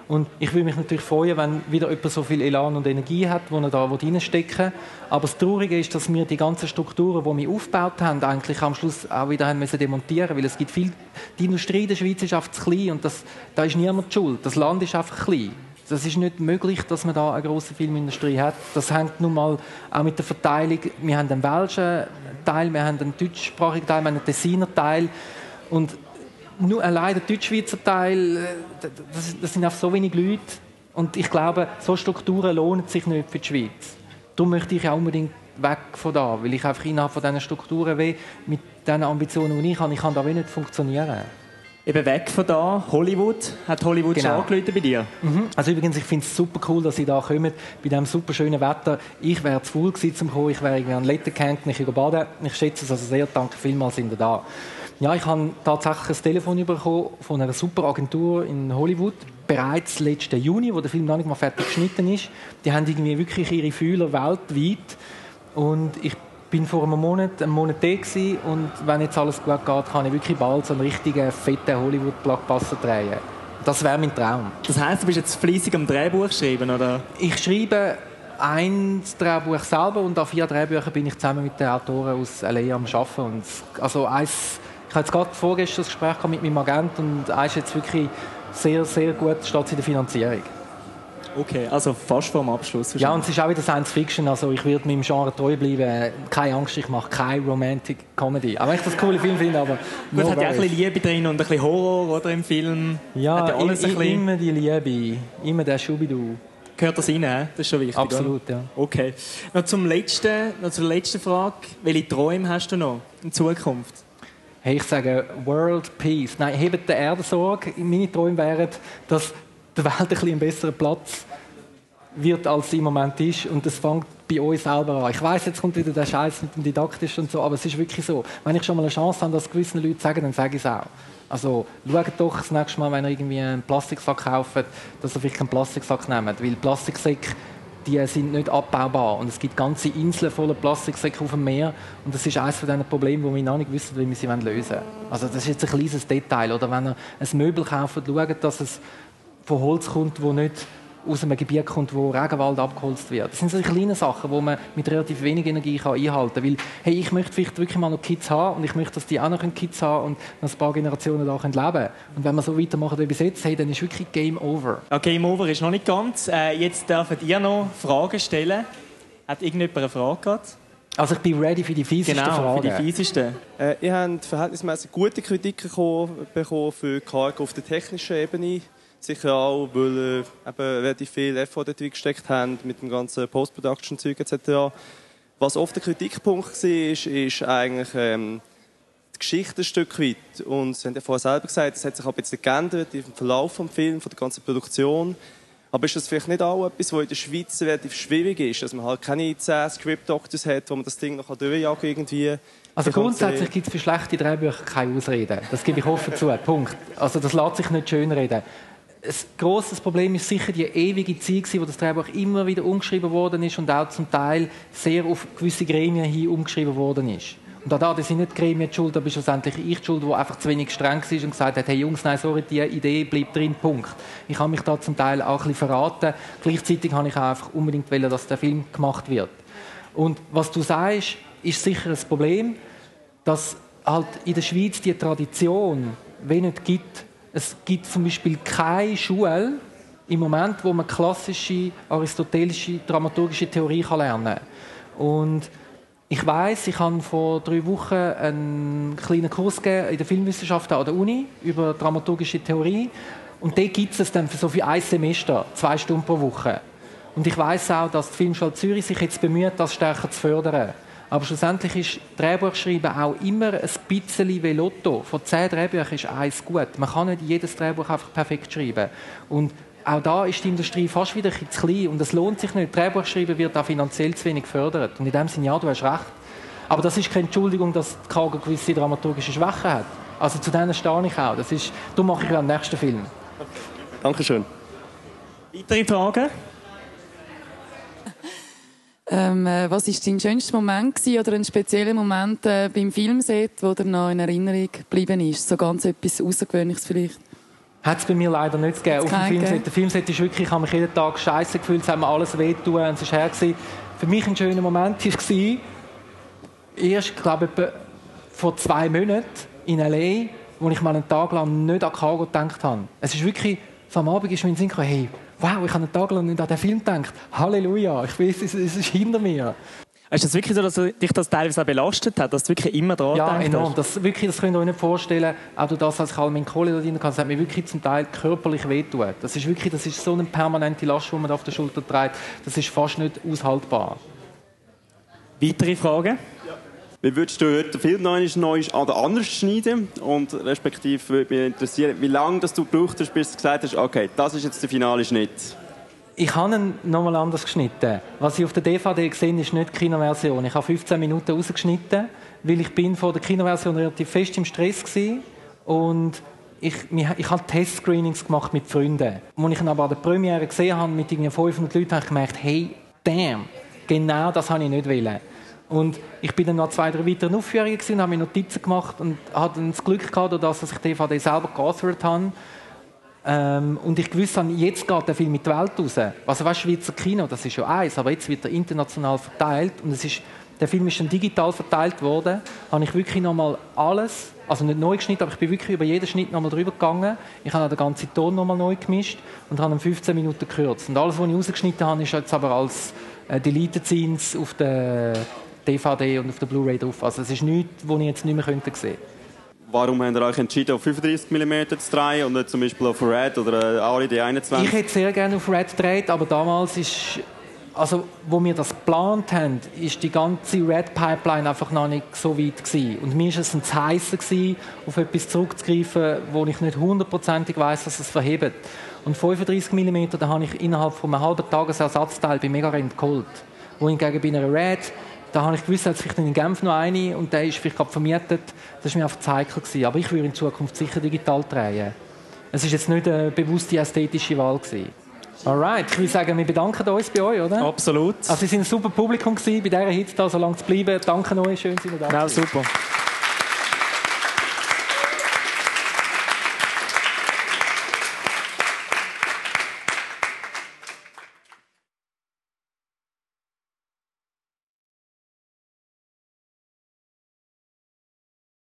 C: Und ich würde mich natürlich freuen, wenn wieder jemand so viel Elan und Energie hat, wo er da reinstecken. Aber das Traurige ist, dass wir die ganzen Strukturen, die wir aufgebaut haben, eigentlich am Schluss auch wieder haben demontieren Weil es gibt viel, die Industrie in der Schweiz ist einfach zu klein und das, da ist niemand schuld. Das Land ist einfach klein. Das ist nicht möglich, dass man da eine große Filmindustrie hat. Das hängt nun mal auch mit der Verteilung. Wir haben einen welschen Teil, wir haben einen deutschsprachigen Teil, wir haben einen Tessiner Teil. Und nur allein der Deutschschweizer Teil, äh, das, das sind auch so wenig Leute. Und ich glaube, so Strukturen lohnen sich nicht für die Schweiz. Darum möchte ich auch unbedingt weg von da, weil ich einfach innerhalb von diesen Strukturen wie mit diesen Ambitionen, die ich habe, ich kann da nicht funktionieren.
B: Eben weg von da, Hollywood. Hat Hollywood genau. schon bei dir?
C: Mhm. Also übrigens, ich finde es super cool, dass Sie da kommen, bei diesem super schönen Wetter. Ich wäre zu faul gewesen zum kommen, ich wäre irgendwie an Letterkenken, ich baden. Ich schätze es also sehr, danke vielmals, sind Sie da. Ja, ich habe tatsächlich ein Telefon bekommen von einer super Agentur in Hollywood, bereits letzten Juni, wo der Film noch nicht mal fertig geschnitten ist. Die haben irgendwie wirklich ihre Fühler weltweit und ich bin vor einem Monat, einem Monat da gewesen, und wenn jetzt alles gut geht, kann ich wirklich bald so einen richtigen, fetten Hollywood-Blockbuster drehen. Das wäre mein Traum.
B: Das heißt, du bist jetzt fleissig am Drehbuch schreiben, oder?
C: Ich schreibe ein Drehbuch selber und an vier Drehbüchern bin ich zusammen mit den Autoren aus LA am Arbeiten. Und also eins, ich jetzt gerade vorgestern das Gespräch mit meinem Agent und eins ist jetzt wirklich sehr, sehr gut, steht in der Finanzierung.
B: Okay, also fast vor dem Abschluss.
C: Ja, und es ist auch wieder Science Fiction. Also ich werde meinem Genre treu bleiben. Keine Angst, ich mache keine Romantic Comedy. Auch wenn ich das coole Film finde, aber...
B: Gut, no hat ja ein bisschen Liebe drin und ein bisschen Horror oder, im Film.
C: Ja, ja alles ein bisschen... immer die Liebe. Immer der Schubidu.
B: Gehört das rein? Das ist schon wichtig.
C: Absolut,
B: oder? ja. Okay. Noch, zum letzten, noch zur letzten Frage. Welche Träume hast du noch in Zukunft?
C: Hey, ich sage World Peace. Nein, hebt der Erdensorge. Meine Träume wären, dass der Welt ein bisschen besserer Platz wird, als sie im Moment ist. Und das fängt bei uns selber an. Ich weiß, jetzt kommt wieder der Scheiß mit dem Didaktisch und so, aber es ist wirklich so. Wenn ich schon mal eine Chance habe, das gewissen Leute sagen, dann sage ich es auch. Also schaut doch das nächste Mal, wenn ihr irgendwie einen Plastiksack kauft, dass ihr vielleicht keinen Plastiksack nehmt. Weil Plastiksäcke, die sind nicht abbaubar. Und es gibt ganze Inseln voller Plastiksäcke auf dem Meer. Und das ist eines von diesen Problemen, wo wir noch nicht wissen, wie wir sie lösen wollen. Also das ist jetzt ein kleines Detail. Oder wenn ihr ein Möbel kauft, schaut, dass es von Holz kommt, wo nicht aus einem Gebiet kommt, wo Regenwald abgeholzt wird. Das sind so kleine Sachen, die man mit relativ wenig Energie kann einhalten kann. Weil, hey, ich möchte vielleicht wirklich mal noch Kids haben und ich möchte, dass die auch noch Kids haben und noch ein paar Generationen da leben können. Und wenn wir so weitermachen wie bis jetzt, hey, dann ist wirklich Game Over.
B: Ja, Game Over ist noch nicht ganz. Äh, jetzt dürft ihr noch Fragen stellen. Hat irgendjemand eine Frage gehabt?
C: Also ich bin ready für die fiesesten
B: genau,
C: Fragen.
B: für die fiesesten.
I: Äh, ihr habt verhältnismäßig gute Kritiken bekommen für Cargo auf der technischen Ebene. Sicher auch, weil äh, eben relativ viel Effort dort gesteckt haben mit dem ganzen Post-Production-Zeug etc. Was oft der Kritikpunkt war, ist, ist eigentlich ähm, die Geschichte ein Stück weit. Und Sie haben ja vorher selber gesagt, es hat sich ein bisschen geändert im Verlauf des Films, von der ganzen Produktion. Aber ist das vielleicht nicht auch etwas, was in der Schweiz relativ schwierig ist, dass man halt keine 10 Script-Doctors hat, wo man das Ding noch durchjagen irgendwie?
C: Also grundsätzlich gibt es für schlechte Drehbücher keine Ausreden. Das gebe ich offen zu. <laughs> Punkt. Also das lässt sich nicht schönreden ein grosses Problem ist sicher die ewige Zeit, wo das Drehbuch immer wieder umgeschrieben worden ist und auch zum Teil sehr auf gewisse Gremien hin umgeschrieben worden ist. Und da, das sind nicht die Gremien die schuld, da bist schlussendlich ich die schuld, der einfach zu wenig streng war und gesagt hat, hey Jungs, nein, sorry, die Idee bleibt drin, Punkt. Ich habe mich da zum Teil auch ein bisschen verraten. Gleichzeitig habe ich auch einfach unbedingt wollen, dass der Film gemacht wird. Und was du sagst, ist sicher ein Problem, dass halt in der Schweiz die Tradition wenig gibt, es gibt zum Beispiel keine Schule im Moment, wo man klassische aristotelische dramaturgische Theorie kann lernen kann. Und ich weiß, ich habe vor drei Wochen einen kleinen Kurs in der Filmwissenschaft an der Uni über dramaturgische Theorie. Und da gibt es dann für so für ein Semester, zwei Stunden pro Woche. Und ich weiß auch, dass die Filmschule Zürich sich jetzt bemüht, das stärker zu fördern. Aber schlussendlich ist Drehbuchschreiben auch immer ein bisschen wie Lotto. Von zehn Drehbüchern ist eins gut. Man kann nicht jedes Drehbuch einfach perfekt schreiben. Und auch da ist die Industrie fast wieder ein zu klein und es lohnt sich nicht. Drehbuchschreiben wird auch finanziell zu wenig gefördert. Und in dem Sinne, ja, du hast recht. Aber das ist keine Entschuldigung, dass die Cargo gewisse dramaturgische Schwächen hat. Also zu denen stehe ich auch. Das ist, darum mache ich ja den nächsten Film.
I: Dankeschön.
B: Weitere Fragen?
J: Ähm, äh, was ist dein schönster Moment gewesen, oder ein spezieller Moment äh, beim Filmset, wo dir noch in Erinnerung geblieben ist? So ganz etwas Außergewöhnliches vielleicht?
C: Hat es bei mir leider nicht gegeben. Auf dem Filmset. Der Filmset ist wirklich, ich habe mich jeden Tag scheiße gefühlt, es hat mir alles wehtun und es war her. Gewesen. Für mich ein schöner Moment war, erst, glaube ich, vor zwei Monaten in L.A., wo ich mal einen Tag lang nicht an Cargo gedacht habe. Es ist wirklich so am Abend ist mir in den Sinn gekommen, hey, wow, ich habe einen Tag lang nicht an den Film gedacht. Halleluja, ich weiß, es, es ist hinter mir.
B: Ist das wirklich so, dass dich das teilweise auch belastet hat, dass du wirklich immer dran
C: Ja,
B: gedacht
C: enorm.
B: hast?
C: Das, wirklich, das könnt ihr euch nicht vorstellen. Auch durch das, als ich meine Kohle da drin hatte, das hat mir wirklich zum Teil körperlich wehtun. Das ist wirklich, das ist so eine permanente Last, die man auf der Schulter trägt. Das ist fast nicht aushaltbar.
B: Weitere Fragen?
K: Wie würdest du heute den Film noch neu oder anders schneiden? Und respektive würde mich interessieren, wie lange das du gebraucht hast, bis du gesagt hast, okay, das ist jetzt der finale Schnitt.
C: Ich habe ihn nochmal anders geschnitten. Was ich auf der DVD gesehen ist nicht die Kinoversion. Ich habe 15 Minuten rausgeschnitten, weil ich bin vor der Kinoversion relativ fest im Stress war. Und ich, ich habe Testscreenings gemacht mit Freunden. Als ich ihn aber an der Premiere gesehen habe, mit irgendwie 500 Leuten, habe ich gemerkt, hey, damn, genau das habe ich nicht wollen. Und ich bin dann noch zwei, drei weitere Aufführungen gewesen, habe mir Notizen gemacht und hatte das Glück gehabt, dass ich die DVD selber geauthored habe. Ähm, und ich gewusst habe, jetzt geht der Film in die Welt raus. Also weißt, Schweizer Kino, das ist ja eins, aber jetzt wird er international verteilt und es ist, der Film ist dann digital verteilt worden. Habe ich wirklich nochmal alles, also nicht neu geschnitten, aber ich bin wirklich über jeden Schnitt nochmal drüber gegangen. Ich habe den ganzen Ton nochmal neu gemischt und habe ihn 15 Minuten gekürzt. Und alles, was ich rausgeschnitten habe, ist jetzt aber als äh, Deleted Scenes auf der DVD und auf der Blu-ray drauf. Also es ist nichts, was ich jetzt nicht mehr sehen könnte.
K: Warum habt ihr euch entschieden, auf 35 mm zu drehen und nicht zum Beispiel auf Red oder äh, Ari D21?
C: Ich hätte sehr gerne auf Red gedreht, aber damals ist, also wo wir das geplant haben, ist die ganze Red Pipeline einfach noch nicht so weit gewesen. Und mir ist es ein gewesen, auf etwas zurückzugreifen, wo ich nicht hundertprozentig weiß, dass es verhebt. Und 35 mm, da habe ich innerhalb von einem halben Tagesersatzteil bei Megarent geholt. Wohingegen bei einer Red da habe ich gewusst, dass vielleicht in Genf noch eine und der ist vielleicht gerade vermietet. Das war mir ein Zeichen. Gewesen. Aber ich würde in Zukunft sicher digital drehen. Es war jetzt nicht eine bewusste ästhetische Wahl. Gewesen. Alright, ich würde sagen, wir bedanken uns bei euch, oder?
B: Absolut.
C: Also, Sie sind ein super Publikum gewesen, bei dieser Hitze da so lange zu bleiben. Danke euch, schön, dass ihr da
B: Genau, super.